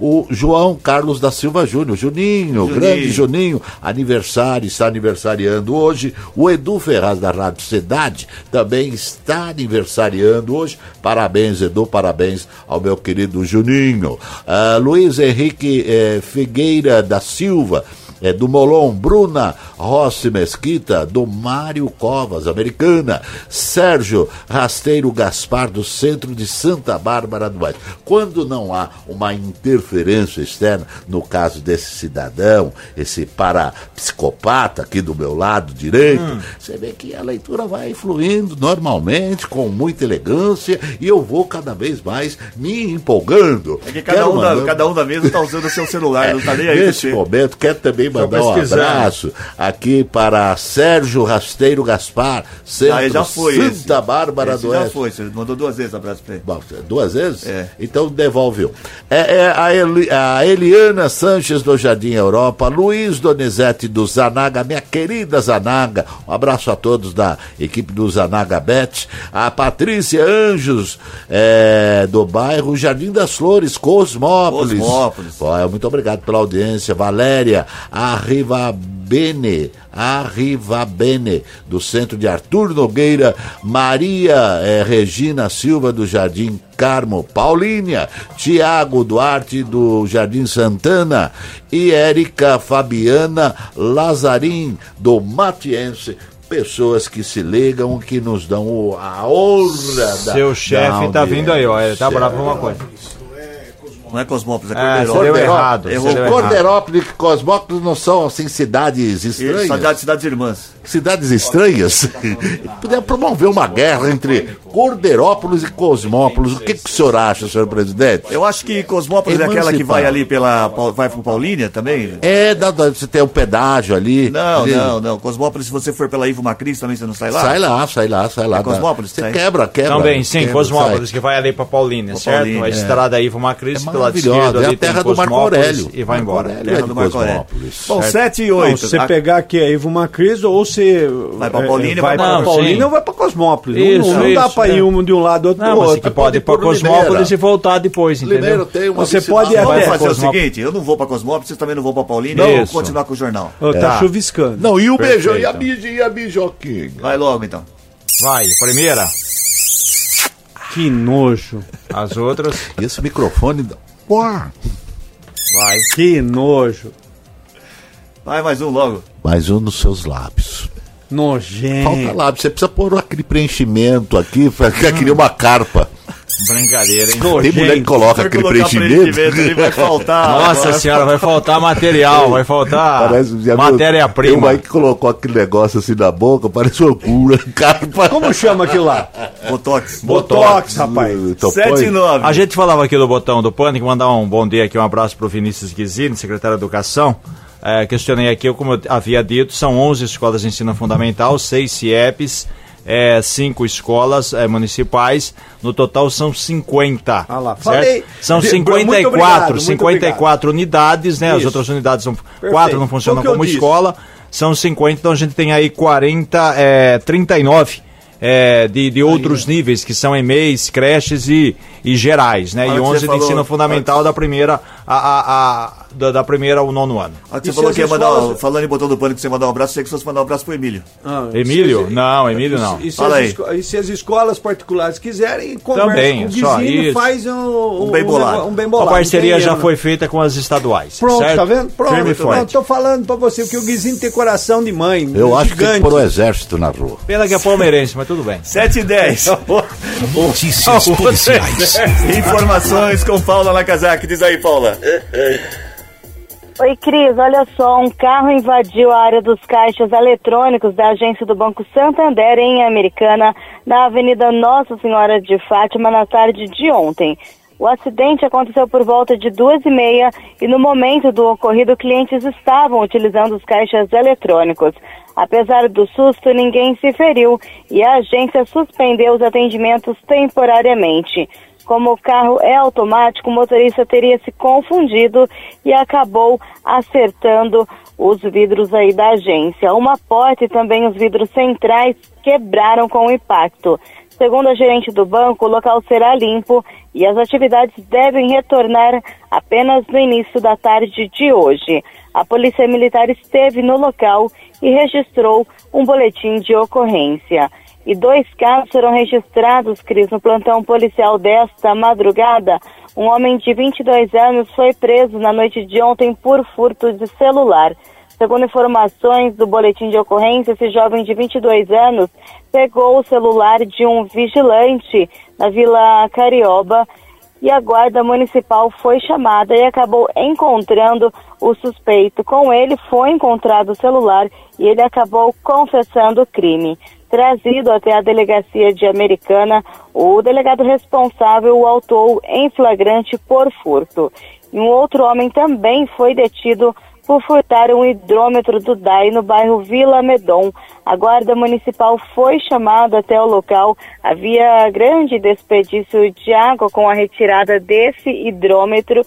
O João Carlos da Silva Júnior, Juninho, grande Juninho, aniversário, está aniversariando hoje. O Edu Ferraz da Rádio Cidade também está aniversariando hoje. Parabéns, Edu, parabéns ao meu querido Juninho. Ah, Luiz Henrique eh, Figueira da Silva, é, do Molon, Bruna Rossi Mesquita, do Mário Covas, americana, Sérgio Rasteiro Gaspar, do centro de Santa Bárbara do Oeste. Quando não há uma interferência externa, no caso desse cidadão, esse parapsicopata aqui do meu lado direito, você vê que a leitura vai fluindo normalmente, com muita elegância, e eu vou cada vez mais me empolgando. É que cada Quero um, da, mandar- cada um da mesa tá usando o seu celular, não tá nem aí Nesse momento, quero também mandar um abraço aqui para Sérgio Rasteiro Gaspar, Centro Ah, já foi Santa esse. Bárbara Esse do já Oeste. foi, você mandou duas vezes abraço pra ele. Bom, duas vezes? É. Então devolve um. É, é a, Eli- a Eliana Sanches do Jardim Europa, Luiz Donizete do Zanaga, minha querida Zanaga, um abraço a todos da equipe do Zanaga Bet, a Patrícia Anjos é, do bairro Jardim das Flores, Cosmópolis. Cosmópolis. Muito obrigado pela audiência. Valéria Arrivabene, Arrivabene, do centro de Arthur Nogueira, Maria eh, Regina Silva, do Jardim Carmo, Paulínia, Tiago Duarte, do Jardim Santana, e Érica Fabiana Lazarim, do Matiense. Pessoas que se ligam, que nos dão a honra da Seu chefe tá vindo aí, ó. Ele tá bravo com uma coisa. Não é Cosmópolis, é É, Cordeirão. você deu Cordeiró- errado. Errou. Corderópolis e Cosmópolis não são assim cidades estranhas? Cidade, cidades irmãs. cidades estranhas, [laughs] podia promover uma guerra entre Corderópolis e Cosmópolis. O que, que o senhor acha, senhor presidente? Eu acho que Cosmópolis é aquela que vai ali pela. Vai pro Paulínia também? É, dá, dá- você tem o pedágio ali. Não, ali. não, não. Cosmópolis, se você for pela Ivo Macris também, você não sai lá? Sai lá, sai lá, sai lá. É Cosmópolis, Você sai? quebra, quebra. Também, sim, quebra, Cosmópolis, sai. que vai ali pra Paulínia, Pra certo? Paulínia, a é. estrada pro Macris, É lado maravilhosa, esquerdo é ali a terra do Marco Aurélio. e vai embora. Aurélio Terra é do Marco Aurélio. Bom, 7 e Não, 8. se você pegar aqui a Ivo Macris, ou você Vai pra é, Paulínia, vai vai pra pra- Paulínia ou vai pra Cosmópolis. Isso, não, não dá pra ir é. um de um lado outro mas outro. você que pode ir no Cosmópolis e voltar depois, entendeu? Limeiro tem uma Você pode ir até fazer o seguinte: eu não vou pra Cosmópolis, vocês também não vão pra Paulínia, vou continuar com o jornal. Tá Tá. chuviscando. Não, e o beijão, e a, e a bijoquinha? Vai logo então. Vai, primeira. Que nojo. As outras, Esse microfone... Uá. vai. Que nojo. Vai mais um logo. Mais um nos seus lábios. Nojento. Falta lábio, você precisa pôr aquele preenchimento aqui, pra [laughs] que queria uma carpa. Brincadeira, hein? Tem mulher que coloca aquele preenchimento. ele vai faltar. Nossa senhora, vai faltar material, vai faltar viu? Tem matéria-prima. uma aí que colocou aquele negócio assim na boca, parece uma cura. [laughs] Cara, Como chama aquilo lá? Botox. Botox, rapaz. Então, 7 e 9. A gente falava aqui do botão do pânico, mandar um bom dia aqui, um abraço pro Vinícius Guizini, secretário de Educação. É, questionei aqui, como eu havia dito, são 11 escolas de ensino fundamental, 6 CIEPs, é, 5 escolas é, municipais, no total são 50. Ah lá, falei. São De- 54, muito obrigado, muito 54 unidades, né? As Isso. outras unidades são quatro não funcionam como escola, são 50, então a gente tem aí 40, é, 39 é, de, de outros níveis, que são EMEIs, creches e, e gerais, né? E que você 11 de falou- ensino fundamental da primeira, a, a- da, da primeira ao nono ano. Ah, que E você falou que ia mandar, escolas- falando em botão do pânico, que você ia mandar um abraço, sei que fosse mandar um abraço pro Emílio. Ah, Emílio? se- Não, Emílio não. E se, Fala as aí. esco- e se as escolas particulares quiserem, conversa Também, com o só e isso. faz um, Um bem bolado. Um bem A bolado. parceria Tem já erro, foi feita com as estaduais. Pronto, certo? tá vendo? Pronto, Firme forte. Tô falando pra você que o Guizinho tem coração de mãe. Eu acho que tem que pôr o exército na rua. Pena que é palmeirense, mas tudo bem. [laughs] 7 e 10. [laughs] Notícias policiais. [laughs] Informações com Paula Nakazaki. Diz aí, Paula. Oi, Cris, olha só, um carro invadiu a área dos caixas eletrônicos da agência do Banco Santander em Americana, na Avenida Nossa Senhora de Fátima, na tarde de ontem. O acidente aconteceu por volta de duas e meia e no momento do ocorrido, clientes estavam utilizando os caixas eletrônicos. Apesar do susto, ninguém se feriu e a agência suspendeu os atendimentos temporariamente. Como o carro é automático, o motorista teria se confundido e acabou acertando os vidros aí da agência. Uma porta e também os vidros centrais quebraram com o impacto. Segundo a gerente do banco, o local será limpo e as atividades devem retornar apenas no início da tarde de hoje. A Polícia Militar esteve no local e registrou um boletim de ocorrência. E dois casos foram registrados, Cris, no plantão policial desta madrugada. Um homem de 22 anos foi preso na noite de ontem por furto de celular. Segundo informações do boletim de ocorrência, esse jovem de 22 anos pegou o celular de um vigilante na Vila Carioba e a guarda municipal foi chamada e acabou encontrando o suspeito. Com ele foi encontrado o celular e ele acabou confessando o crime. Trazido até a delegacia de Americana, o delegado responsável o autuou em flagrante por furto. E um outro homem também foi detido por furtar um hidrômetro do DAI no bairro Vila Medon. A guarda municipal foi chamada até o local. Havia grande desperdício de água com a retirada desse hidrômetro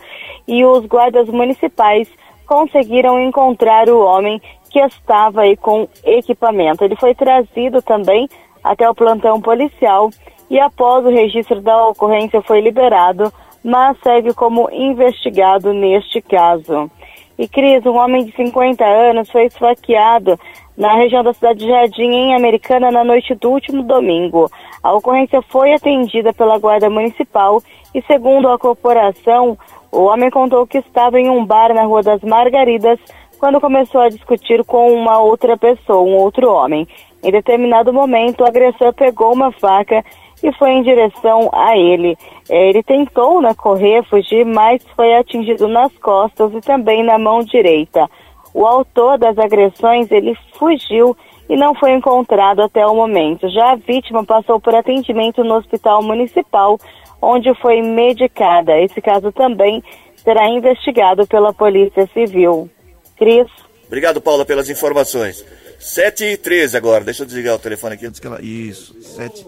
e os guardas municipais conseguiram encontrar o homem que estava aí com equipamento. Ele foi trazido também até o plantão policial e após o registro da ocorrência foi liberado, mas segue como investigado neste caso. E Cris, um homem de 50 anos foi esfaqueado na região da cidade de Jardim, em Americana, na noite do último domingo. A ocorrência foi atendida pela Guarda Municipal e, segundo a corporação, o homem contou que estava em um bar na Rua das Margaridas quando começou a discutir com uma outra pessoa, um outro homem. Em determinado momento, o agressor pegou uma faca e foi em direção a ele. Ele tentou né, correr, fugir, mas foi atingido nas costas e também na mão direita. O autor das agressões, ele fugiu e não foi encontrado até o momento. Já a vítima passou por atendimento no hospital municipal, onde foi medicada. Esse caso também será investigado pela Polícia Civil. Cris. Obrigado, Paula, pelas informações. 7 e 13 agora. Deixa eu desligar o telefone aqui ela. Isso, 7.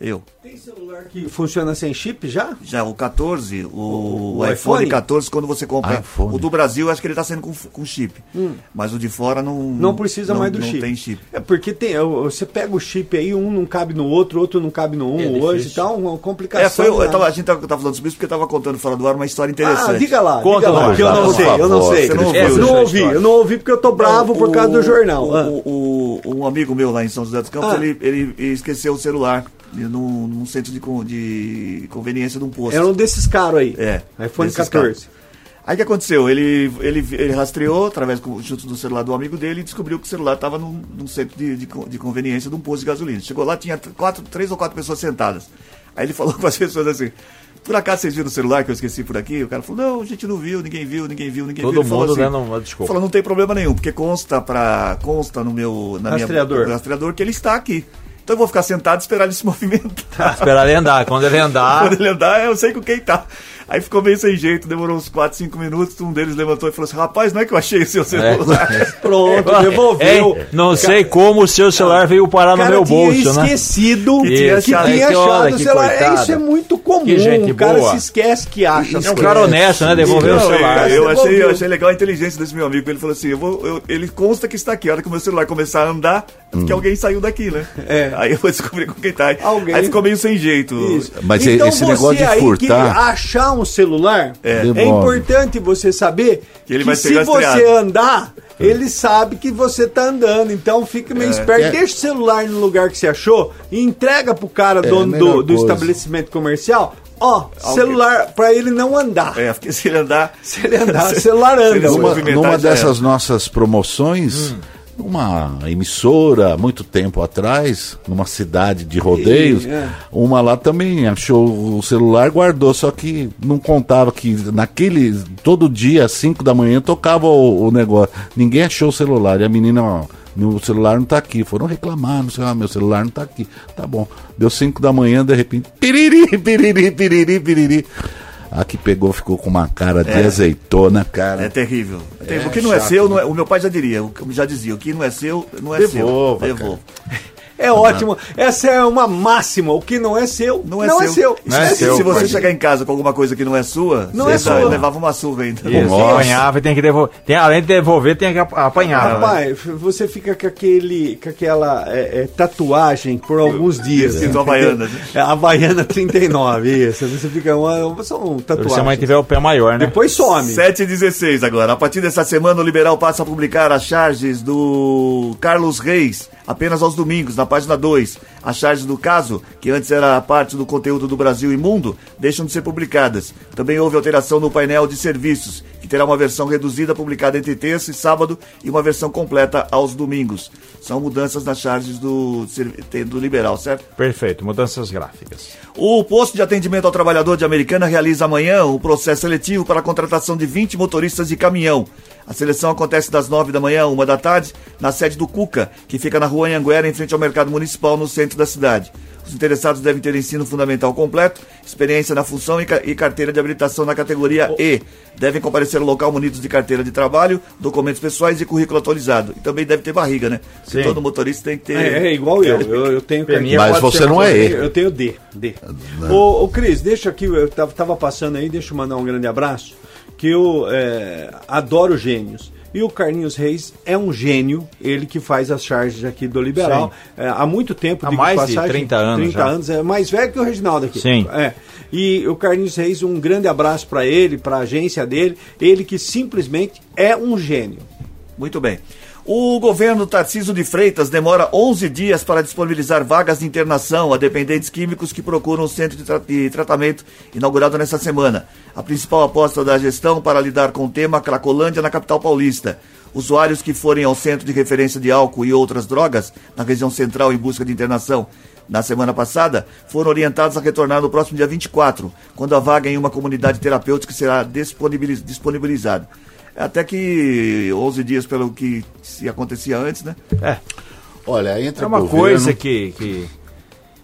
Eu. Tem celular que funciona sem chip já? Já o 14, o, O iPhone, iPhone? 14, quando você compra. iPhone. O do Brasil, acho que ele está sendo com, com chip. Mas o de fora não. Não precisa não- mais do não chip. tem chip. É porque tem, eu- você pega o chip aí, um não cabe no outro, outro não cabe no um É hoje e tal, uma complicação. É, foi, eu né? tava, a gente tava, tava falando sobre isso porque eu tava contando fora do ar uma história interessante. Ah, diga lá, Conta diga lá, que eu não sei, eu não sei. não Eu não eu ouvi, eu não ouvi porque eu tô bravo por causa do jornal. O, um amigo meu lá em São José dos Campos, Ah. ele, ele esqueceu o celular num, num centro de, con- de conveniência de um posto. Era um desses caros aí. É. iPhone desses 14. Aí o que aconteceu? Ele, ele, ele rastreou através junto do celular do amigo dele e descobriu que o celular estava num, num centro de, de, de conveniência de um posto de gasolina. Chegou lá, tinha quatro, três ou quatro pessoas sentadas. Aí ele [laughs] falou com as pessoas assim. Por acaso vocês viram o celular que eu esqueci por aqui? O cara falou, não, a gente não viu, ninguém viu, ninguém viu, ninguém Todo viu. Ele falou mundo assim, dando uma desculpa. Falou, não tem problema nenhum, porque consta para consta no meu na Rastreador. minha no rastreador que ele está aqui. Então eu vou ficar sentado e esperar ele se [laughs] movimentar. Esperar ele andar. Quando ele andar. [laughs] Quando ele andar, eu sei com quem tá. Aí ficou meio sem jeito, demorou uns 4, 5 minutos. Um deles levantou e falou assim: Rapaz, não é que eu achei o seu celular. [laughs] Pronto, devolveu. Ei, não sei como o seu celular veio parar no cara meu tinha bolso, né? esquecido Que tinha tinha, achado. Que olha, achado o celular. É, coitado. isso é muito comum. Que gente o cara boa. se esquece que acha. É um cara honesto, né? Devolveu o Não, celular. Eu, eu achei, eu achei legal a inteligência desse meu amigo. Ele falou assim: eu vou, eu- ele consta que está aqui. A hora que o meu celular começar a andar, é que alguém saiu daqui, né? É. Aí eu [laughs] vou descobrir com quem tá. Alguém- Aí ficou meio sem jeito. Isso. Mas então esse você negócio de aí que furtar- achar um celular, é, Devolve. importante você saber Que ele que vai se pegar você rastreado. andar, ele sabe que você tá andando. Então fica meio esperto. É. Deixa o celular no lugar que você achou e entrega pro cara, É, dono do, do estabelecimento comercial, ó, celular pra ele não andar. É, porque se ele andar. [laughs] Se ele andar, o celular [laughs] Se ele anda. se Numa, movimentar, numa dessas nossas promoções, uma emissora, muito tempo atrás, numa cidade de rodeios, é. uma lá também achou o celular, guardou, só que não contava que naquele, todo dia, às 5 da manhã, tocava o, o negócio. Ninguém achou o celular. E a menina, ó, meu celular não tá aqui. Foram reclamar, não sei, ah, meu celular não tá aqui. Tá bom. Deu 5 da manhã, de repente, piriri, [laughs] piriri, piriri, piriri. A que pegou ficou com uma cara de azeitona, cara. É terrível. É terrível. o que não é seu, não é- o meu pai já diria, já dizia, o que não é seu, não é Devolva, seu. Devolva. [laughs] É ótimo. Essa é uma máxima. O que não é seu, Não é seu. Não é se, seu, se você chegar em casa com alguma coisa que não é sua, Não você é sua. levava uma surra ainda. Isso, Nossa. apanhava e tem que devolver. Tem, além de devolver, tem que ap- apanhar. né? Rapaz, você fica com, aquele, com aquela é, é, tatuagem por alguns dias. Escrito entendeu? Havaiana, né? É, Havaiana 39, isso. Você fica uma, são Se tatuagens. você mantiver o pé maior, né? Depois some. 7 e 16 agora. A partir dessa semana, o Liberal passa a publicar as charges do Carlos Reis apenas aos domingos, na página 2. As charges do caso, que antes era parte do conteúdo do Brasil Imundo, deixam de ser publicadas. Também houve alteração no painel de serviços, terá uma versão reduzida publicada entre terça e sábado e uma versão completa aos domingos. São mudanças nas charges do, do Liberal, certo? Perfeito, mudanças gráficas. O posto de atendimento ao trabalhador de Americana realiza amanhã o processo seletivo para a contratação de 20 motoristas de caminhão. A seleção acontece das 9 da manhã a 1 da tarde, na sede do Cuca, que fica na rua Anhanguera, em frente ao mercado municipal, no centro da cidade. Os interessados devem ter ensino fundamental completo, experiência na função e, ca- e carteira de habilitação na categoria E. Devem comparecer ao local munidos de carteira de trabalho, documentos pessoais e currículo atualizado. E também deve ter barriga, né? Sim. todo motorista tem que ter. É, é igual eu. Eu, eu tenho Peninha Mas você não é Eu E. tenho- Eu tenho D. D. Ô, ô, Cris, deixa aqui, eu tava, tava passando aí, deixa eu mandar um grande abraço, que eu é, adoro gênios. E o Carlinhos Reis é um gênio, ele que faz as charges aqui do Liberal. É, há muito tempo, Há mais de 30 anos 30 já. anos, é mais velho que o Reginaldo aqui. Sim. É. E o Carlinhos Reis, um grande abraço para ele, para a agência dele, ele que simplesmente é um gênio. Muito bem. O governo Tarciso de Freitas demora 11 dias para disponibilizar vagas de internação a dependentes químicos que procuram o centro de, tra- de tratamento inaugurado nesta semana. A principal aposta da gestão para lidar com o tema Cracolândia na capital paulista. Usuários que forem ao centro de referência de álcool e outras drogas na região central em busca de internação na semana passada, foram orientados a retornar no próximo dia 24, quando a vaga em uma comunidade terapêutica será disponibiliz- disponibilizada. Até que 11 dias pelo que se acontecia antes, né? É, Olha, entra é uma governo- coisa que, que.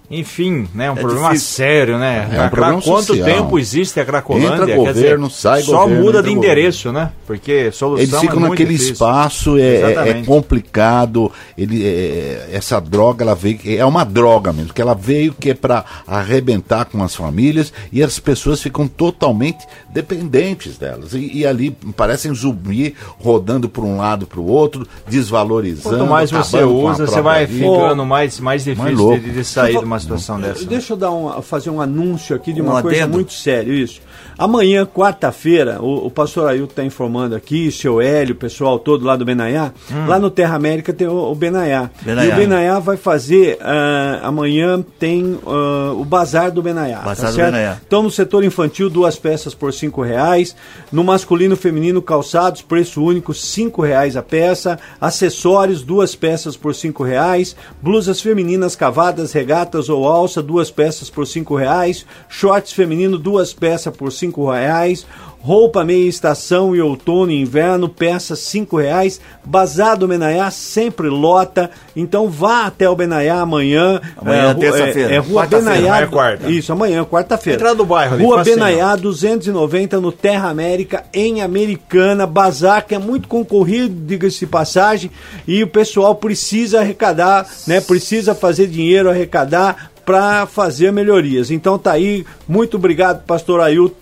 Enfim, né? Um problema difícil. sério, né? É um Há problema quanto social. tempo existe a Cracolândia? Entra Quer governo, dizer, sai só governo, muda entra de endereço, né? Porque solução Eles ficam é muito naquele difícil. espaço, é, é- é complicado. Ele, é- essa droga, ela veio, é uma droga mesmo, que ela veio que é para arrebentar com as famílias e as pessoas ficam totalmente dependentes delas. E, e ali parecem zumbi rodando para um lado para o outro, desvalorizando. Quanto mais você usa, você vai vida. ficando mais, mais difícil louco. de, de sair de uma situação dessa. né? Deixa eu dar fazer um anúncio aqui de Um uma coisa adendo? muito séria, isso. Amanhã, quarta-feira, o, o pastor Ailton está informando aqui, seu Hélio, o pessoal todo lá do Benaiá, lá no Terra América tem o, o Benaiá. Benaiá. E o Benaiá vai fazer, ah, amanhã tem ah, o Bazar do Benaiá. Bazar tá do certo? Benaiá. Então, no setor infantil, duas peças por cinco reais. No masculino e feminino, calçados, preço único, cinco reais a peça. Acessórios, duas peças por cinco reais. Blusas femininas, cavadas, regatas, ou alça, duas peças por cinco reais. Shorts feminino, duas peças por cinco reais. Roupa meia estação e outono e inverno, peças cinco reais. Bazar do Benaiá sempre lota. Então vá até o Benaiá amanhã. Amanhã, ru- terça-feira. É, é Rua Benaiá. amanhã é quarta. Isso, amanhã, quarta-feira. Entrada do bairro ali, Rua. Benaiá, 290 no Terra América, em Americana. Bazar que é muito concorrido, diga-se de passagem. E o pessoal precisa arrecadar, né? Precisa fazer dinheiro, arrecadar para fazer melhorias. Então tá aí. Muito obrigado, pastor Ailton.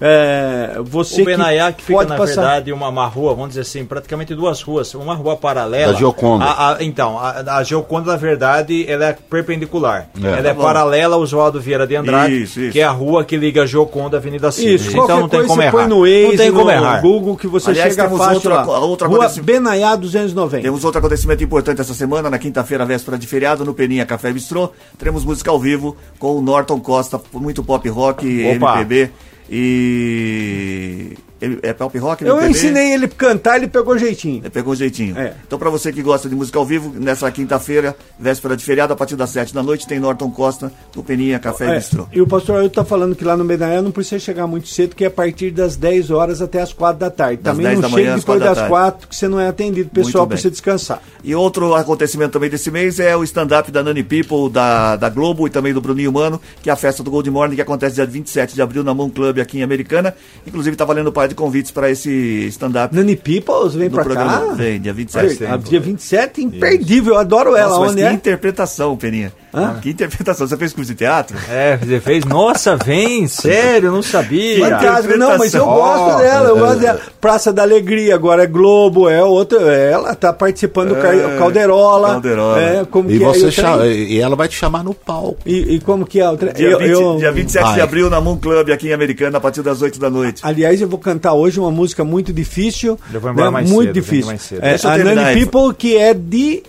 É, você o Benaiá que fica, pode na passar. verdade, uma, uma rua, vamos dizer assim, praticamente duas ruas, uma rua paralela. Da Gioconda. A- a- então, a, a Gioconda, na verdade, ela é perpendicular. É. ela é Tá bom. paralela ao Oswaldo Vieira de Andrade, Isso, isso. que é a rua que liga a Gioconda à Avenida Silva. Isso, então não tem como você errar. põe no Waze, não tem como errar. Google, que você Aliás, chega temos fácil outra lá. outra Rua acontecimento. Benaiá 290. Temos outro acontecimento importante essa semana, na quinta-feira, véspera de feriado, no Peninha Café Bistrô. Teremos música ao vivo com o Norton Costa, muito pop rock, Opa. MPB e. ele- É pop rock, Eu MPB? ensinei ele a cantar, ele pegou jeitinho. Ele Pegou jeitinho. É. Então, pra você que gosta de música ao vivo, nessa quinta-feira, véspera de feriado, a partir das 7 da noite, tem Norton Costa no Peninha Café É, Bistrô. e o pastor Ailton tá falando que lá no Benaiá não precisa chegar muito cedo, que é a partir das 10 horas até as 4 da tarde. Das Também 10 não chega depois 4 da das. 4 que você não é atendido. O pessoal precisa descansar. E outro acontecimento também desse mês é o stand-up da Nani People, da, da Globo e também do Bruninho Mano, que é a festa do Gold Morning, que acontece dia 27 de abril na Moon Club aqui em Americana. Inclusive, tá valendo um par de convites para esse stand-up Nani Peoples, vem programa. cá. Vem, dia 27. A dia 27, imperdível, eu adoro ela. Nossa, mas Onde que é? interpretação, Peninha. Hã? Que interpretação. Você fez curso de teatro? É, você fez. Nossa, vem, [laughs] sério, não sabia. Fantástico, não, mas eu gosto dela, eu é, gosto dela. Praça da Alegria, agora é Globo, é outra. Ela tá participando do É, Calderola. Calderola. É, como E, que é? você E o chama- e ela vai te chamar no palco. E, e como que é? o trem? Dia, Eu- 20 eu- dia 27 de Vai. abril na Moon Club aqui em Americana, a partir das 8 da noite. Aliás, eu vou cantar hoje uma música muito difícil. Eu vou embora né? mais muito cedo, difícil. mais cedo. É, Deixa eu a Nani. People, que é de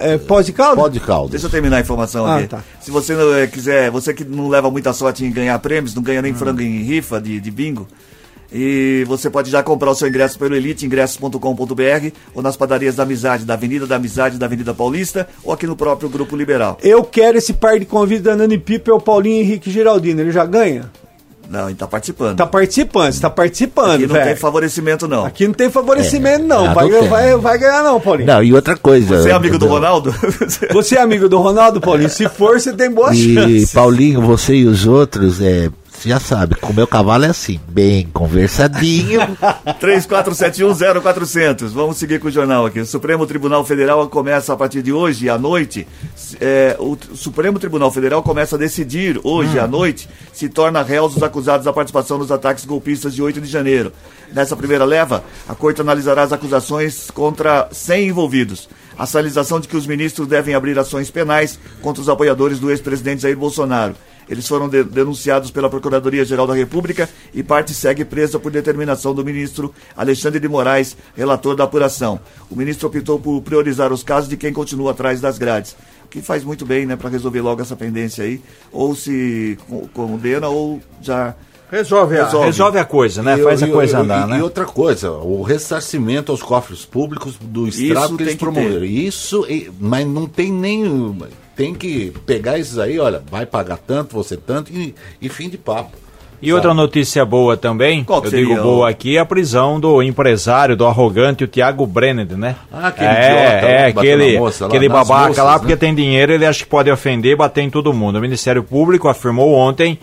é, Pós de Caldas? Pode caldo. Deixa eu terminar a informação Ah, aqui. tá. Se você não, eh, quiser, você que não leva muita sorte em ganhar prêmios, não Hum. ganha nem frango em rifa de, de bingo, e você pode já comprar o seu ingresso pelo eliteingressos.com.br ou nas padarias da Amizade, da Avenida da Amizade, da Avenida Paulista, ou aqui no próprio Grupo Liberal. Eu quero esse par de convites da Nani People, é o Paulinho Henrique Geraldino. Ele já ganha? Não, ele tá participando. Tá participando, você tá participando, aqui não tem velho. favorecimento, não. Aqui não tem favorecimento, não. ah, Vai, não tem. vai, vai ganhar, não, Paulinho. Não, e outra coisa. Você é amigo do? Ronaldo? [laughs] Você é amigo do Ronaldo, Paulinho? Se for, você tem boa E chance. Paulinho, você e os outros, é, você já sabe, com o meu cavalo é assim, bem conversadinho. [laughs] 34710400. Vamos seguir com o jornal aqui. O Supremo Tribunal Federal começa a partir de hoje à noite. é, o Supremo Tribunal Federal começa a decidir hoje à noite se torna réus os acusados da participação nos ataques golpistas de 8 de janeiro. Nessa primeira leva, a corte analisará as acusações contra 100 envolvidos. A sinalização de que os ministros devem abrir ações penais contra os apoiadores do ex-presidente Jair Bolsonaro. Eles foram de- denunciados pela Procuradoria-Geral da República e parte segue presa por determinação do ministro Alexandre de Moraes, relator da apuração. O ministro optou por priorizar os casos de quem continua atrás das grades. O que faz muito bem, né, para resolver logo essa pendência aí. Ou se co- condena ou já. Resolve, a, Resolve. resolve a coisa, né? E- Faz a coisa e- andar, e, né? E outra coisa, o ressarcimento aos cofres públicos do estrago que tem eles que promoveram. Isso, mas não tem nem. Tem que pegar esses aí, olha, vai pagar tanto, você tanto, e, e fim de papo. E outra notícia boa também, Qual que eu digo boa aqui, é a prisão do empresário, do arrogante, o Thiago Brennand, né? Ah, aquele é, idiota é, aquele, moça lá, aquele babaca moças, lá, né? porque tem dinheiro, ele acha que pode ofender e bater em todo mundo. O Ministério Público afirmou ontem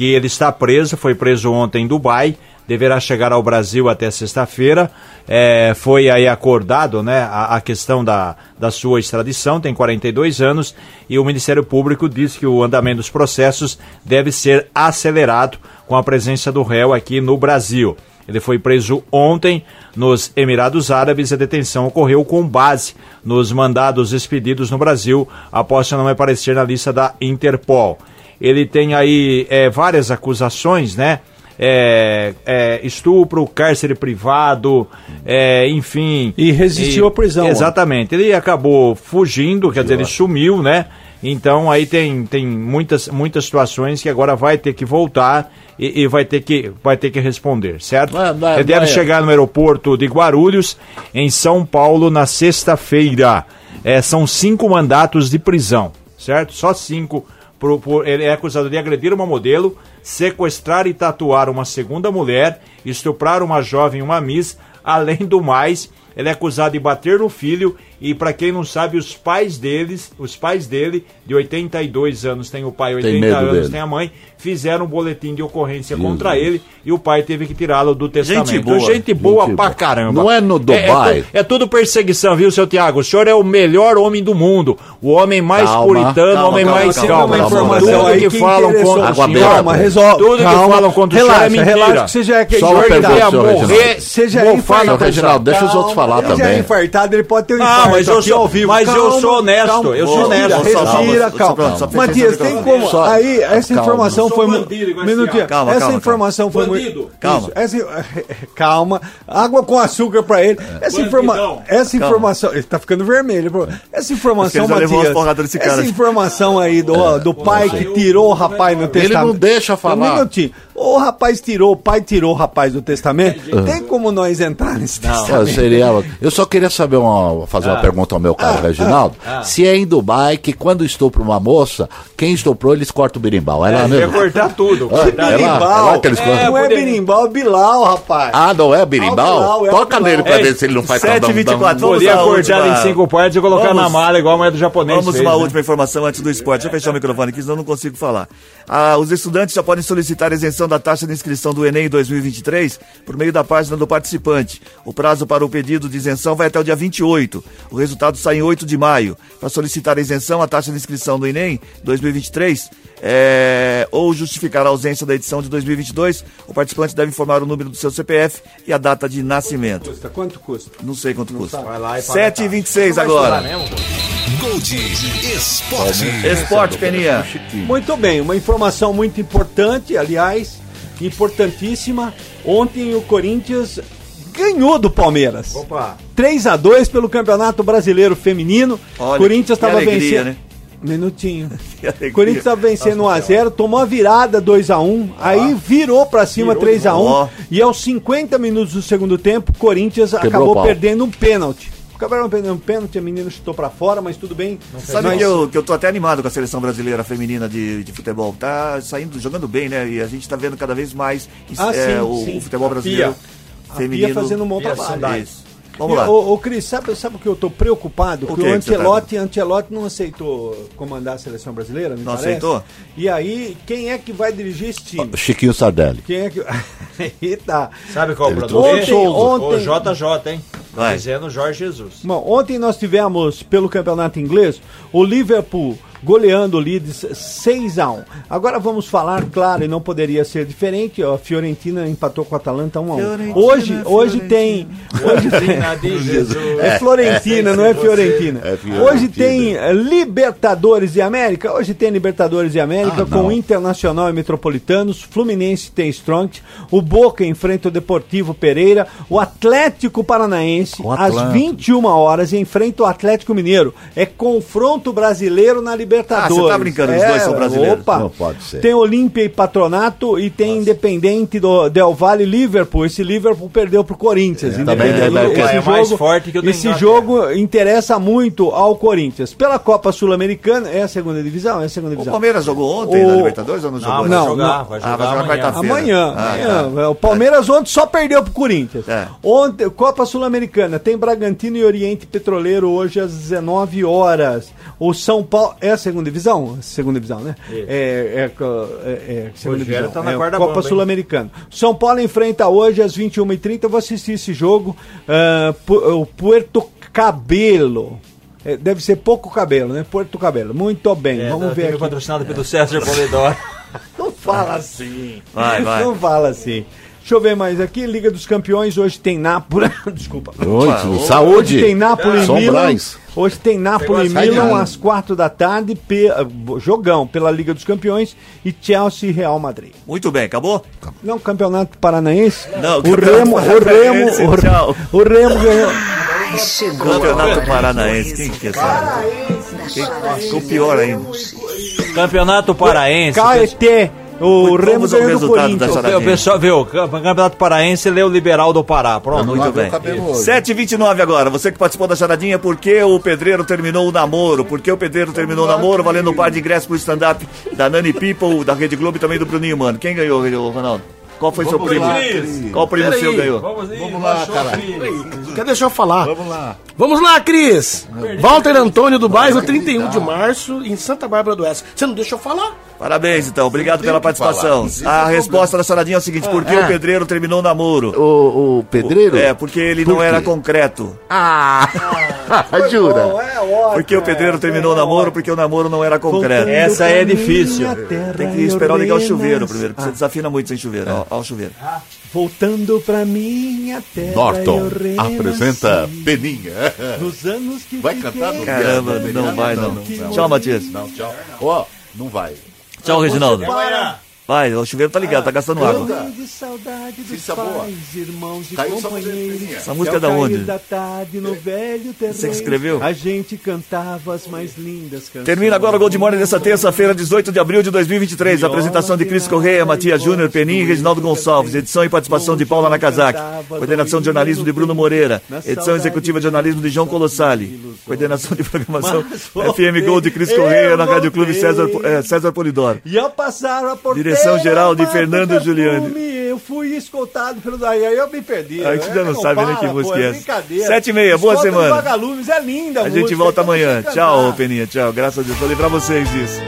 que ele está preso, foi preso ontem em Dubai, deverá chegar ao Brasil até sexta-feira. É, foi aí acordado né, a, a questão da, da sua extradição, tem 42 anos, e o Ministério Público diz que o andamento dos processos deve ser acelerado com a presença do réu aqui no Brasil. Ele foi preso ontem nos Emirados Árabes e a detenção ocorreu com base nos mandados expedidos no Brasil após nome aparecer na lista da Interpol. Ele tem aí é, várias acusações, né? É, é, estupro, cárcere privado, é, enfim. E resistiu à prisão, ó. Exatamente. Ele acabou fugindo, quer dizer, ele sumiu, né? Então aí tem, tem muitas, muitas situações que agora vai ter que voltar e, e vai, ter que, vai ter que responder, certo? Vai- vai- ele deve vai- chegar no aeroporto de Guarulhos, em São Paulo, na sexta-feira. É, são cinco mandatos de prisão, certo? Só cinco por- por- ele é acusado de agredir uma modelo, sequestrar e tatuar uma segunda mulher, estuprar uma jovem, uma miss, além do mais, ele é acusado de bater no filho e para quem não sabe, os pais deles, os pais dele, de 82 anos, tem o pai, 80 medo anos, dele. tem a mãe, fizeram um boletim de ocorrência contra ele e o pai teve que tirá-lo do testamento. boa. Gente boa Gente pra boa. caramba. Não é no Dubai? É, tu- é tudo perseguição, viu, seu Tiago? O senhor é o melhor homem do mundo. O homem mais Calma. puritano, o Calma, homem calma, mais calma, calmo. calma, informação Tudo aí que que falam contra o senhor. Calma, resolve. Tudo que calma. falam contra o senhor é relaxa, mentira. relaxa, que você já é que Só uma pergunta, morrer, Reginaldo. Você já é infartado. Senhor Reginaldo, deixa os outros falar Ele já é também. infartado, ele pode ter um infarto mas eu aqui sou- ao vivo. mas eu sou honesto, calma. eu sou Respira, honesto. Respira, Só- só- calma. pronto, só fecha Matias, tem como... Só- Aí, essa calma. informação Eu foi... bandido Minutinho. Calma, essa calma, informação foi muito... Calma. Isso, essa- [laughs] Calma. Água com açúcar pra ele. Essa, informa... Essa informação... Ele tá ficando vermelho. Essa informação, ele Matias... Essa informação aí do, do pai que tirou o rapaz no testamento... não deixa falar. Um minutinho. O rapaz tirou, o pai tirou o rapaz do testamento. Tem como nós entrar nesse É, testamento? seria, eu só queria saber uma, fazer uma pergunta ao meu caro Reginaldo. Se é em Dubai que quando estupra uma moça, quem estuprou eles cortam o birimbau. É lá Ia mesmo? cortar tudo. Ah, cortar é lá, é lá que eles É, cortam. não é berimbau, é Bilal, rapaz. Ah, não é Ah, birimbau? É Toca nele pra É, ver se ele não faz 7h24, vamos Podia cortar em cinco partes e colocar Vamos- na mala, igual a moeda do japonês. Vamos fez, uma né? última informação antes do esporte. Deixa eu fechar o microfone aqui, senão eu não consigo falar. Ah, os estudantes já podem solicitar isenção da taxa de inscrição do Enem 2023 por meio da página do participante. O prazo para o pedido de isenção vai até o dia 28. O resultado sai em 8 de maio. Para solicitar a isenção, a taxa de inscrição do Enem 2023 é, ou justificar a ausência da edição de 2022, o participante deve informar o número do seu CPF e a data de nascimento. Custa, quanto custa? Não sei quanto custa. Vai lá e paga 7 e 26 agora. Gold Esporte. Esporte, Peninha. Muito bem, uma informação muito importante, aliás, importantíssima. Ontem o Corinthians ganhou do Palmeiras. Opa. 3 a 2 pelo Campeonato Brasileiro Feminino. Olha, Corinthians estava vencendo. né? Minutinho. [laughs] Corinthians estava vencendo 1x0, tomou a virada 2x1, aí virou pra cima 3x1 Ó. e aos 50 minutos do segundo tempo, Corinthians Quebrou acabou perdendo um pênalti. Acabaram perdendo um pênalti, a menina chutou pra fora, mas tudo bem. Sabe Nós- que eu, que eu tô até animado com a seleção brasileira feminina de, de futebol. Tá saindo, jogando bem, né? E a gente tá vendo cada vez mais Ah, é, sim, o, sim. o futebol brasileiro A feminino. Pia fazendo um bom Pia trabalho. Isso. Vamos lá. Ô, ô, Cris, sabe, sabe o que eu tô preocupado? O que que o que você tá- Ancelotti não aceitou comandar a seleção brasileira, me Não parece. aceitou? E aí, quem é que vai dirigir esse time? Chiquinho Sardelli. Quem é que... [laughs] Eita. Sabe qual é o problema? Ontem, Souza. O JJ, hein? Vai. Dizendo Jorge Jesus. Bom, ontem nós tivemos, pelo campeonato inglês, o Liverpool goleando o Leeds 6 a 1 Agora vamos falar, claro, e não poderia ser diferente, ó, a Fiorentina empatou com a Atalanta 1 a 1 Fiorentina, Hoje, hoje tem... Hoje [laughs] tem Fiorentina de Jesus. É Florentina, não é Fiorentina. É Fiorentina. Hoje tem eh, Libertadores de América. Hoje tem Libertadores de América Ah, com não. Internacional e Metropolitanos. Fluminense tem Strong. O Boca enfrenta o Deportivo Pereira. O Atlético Paranaense, O às Atlético. 21 horas, enfrenta o Atlético Mineiro. É confronto brasileiro na Libertadores. Ah, você tá brincando, os É, dois são brasileiros. Opa. Não pode ser. Tem Olímpia e Patronato e tem Independente do Del Valle e Liverpool. Esse Liverpool perdeu pro Corinthians. também Independente- é, é, esse é mais forte que o do Esse jogo interessa muito ao Corinthians. Pela Copa Sul-Americana, é a segunda divisão? É a segunda O divisão. Palmeiras jogou ontem O- na Libertadores ou não jogou? vai não, jogar, não. vai Ah, jogar vai jogar amanhã. quarta-feira. Amanhã. Ah, amanhã. tá. O Palmeiras ontem só perdeu pro Corinthians. É. Ontem, Copa Sul-Americana, tem Bragantino e Oriente Petroleiro hoje às 19 horas. O São Paulo. É a segunda divisão? Segunda divisão, né? Isso. É, é, é, é segunda divisão. tá na é, Copa? Sul-Americana. São Paulo enfrenta hoje às 21h30. Eu vou assistir esse jogo. Pu- o Puerto Cabelo. É, deve ser pouco cabelo, né? Porto Cabelo. Muito bem. É, Vamos da ver aqui. patrocinado pelo César Polidoro. [laughs] Não fala assim. Vai, vai. Não fala assim. Deixa eu ver mais aqui. Liga dos Campeões. Hoje tem Nápoles. [laughs] Desculpa. Opa, saúde. Hoje tem Nápoles e Milan. Hoje tem Nápoles e Milan às quatro da tarde. Pe... Jogão pela Liga dos Campeões. E Chelsea e Real Madrid. Muito bem, acabou? Não, Campeonato Paranaense. Não, o Remo, o Remo, Paranaense, o, tchau. o Remo ganhou. Ai, chegou Campeonato Paranaense, quem que é charadinha Ficou pior ainda. Campeonato Paraense. Caeté. O Remo Vamos ao ganhou do resultado da Corinthians. O pessoal viu, o Campeonato Paraense leu o Liberal do Pará. Pronto. Não Muito bem. o cabelo hoje. 7h29 agora. Você que participou da charadinha, por que o pedreiro terminou o namoro? Por que o pedreiro terminou o namoro? Valendo um par de ingressos pro stand-up da Nani People, da Rede Globo e também do Bruninho Mano. Quem ganhou, Ronaldo? Qual foi seu Vamos primo? lá, Cris. Qual primo Peraí. seu ganhou? Vamos lá, cara. Quer deixar eu falar? Vamos lá. Vamos lá, Cris! Walter Antônio do bairro 31 de março, em Santa Bárbara do Oeste. Você não deixa eu falar? Parabéns, então. Obrigado pela participação. Não A resposta da charadinha é o seguinte: por que Ah. o pedreiro terminou o namoro? O, o pedreiro? É, porque ele Por não era concreto. Ah! [laughs] [laughs] Jura? É ótimo, Porque o pedreiro é, terminou o é namoro porque o namoro não era concreto. Essa é difícil. Tem que esperar ligar o chuveiro primeiro, porque você desafina muito sem chuveiro. Ó, ó o chuveiro. Voltando pra minha terra Norton eu renasci. apresenta Peninha. Nos anos que Vai cantar no Caramba, não vai não. não. Tchau, Matias. Não, tchau. Ó, não vai. Tchau, Reginaldo. Para. Vai, o chuveiro tá ligado, tá gastando água. De saudade dos Cissa boa. pais, irmãos e Caiu companheiros. Essa música é da onde? da tarde no velho terreiro, Você que escreveu? A gente cantava as mais lindas canções. Termina agora o Gold Morning dessa terça-feira, 18 de abril de 2023. Apresentação de Cris Correia, Matias Júnior, Penin e Reginaldo Gonçalves. Edição e participação de Paula Nakazaki. Coordenação de jornalismo de Bruno Moreira. Edição executiva de jornalismo de João Colossali. Coordenação de programação FM Gold de Cris Correia na Rádio Clube César, é, César Polidoro. E ao passar a porteira, Direção geral de Fernando Perfume, Giuliani. Eu fui escoltado pelo daí, aí eu me perdi. A gente É, já não sabe nem que música pô, é essa. brincadeira. Sete e meia, boa semana. Vagalumes, é linda A gente música, volta então amanhã. Tchau. Peninha. Tchau. Graças a Deus. Falei pra vocês disso.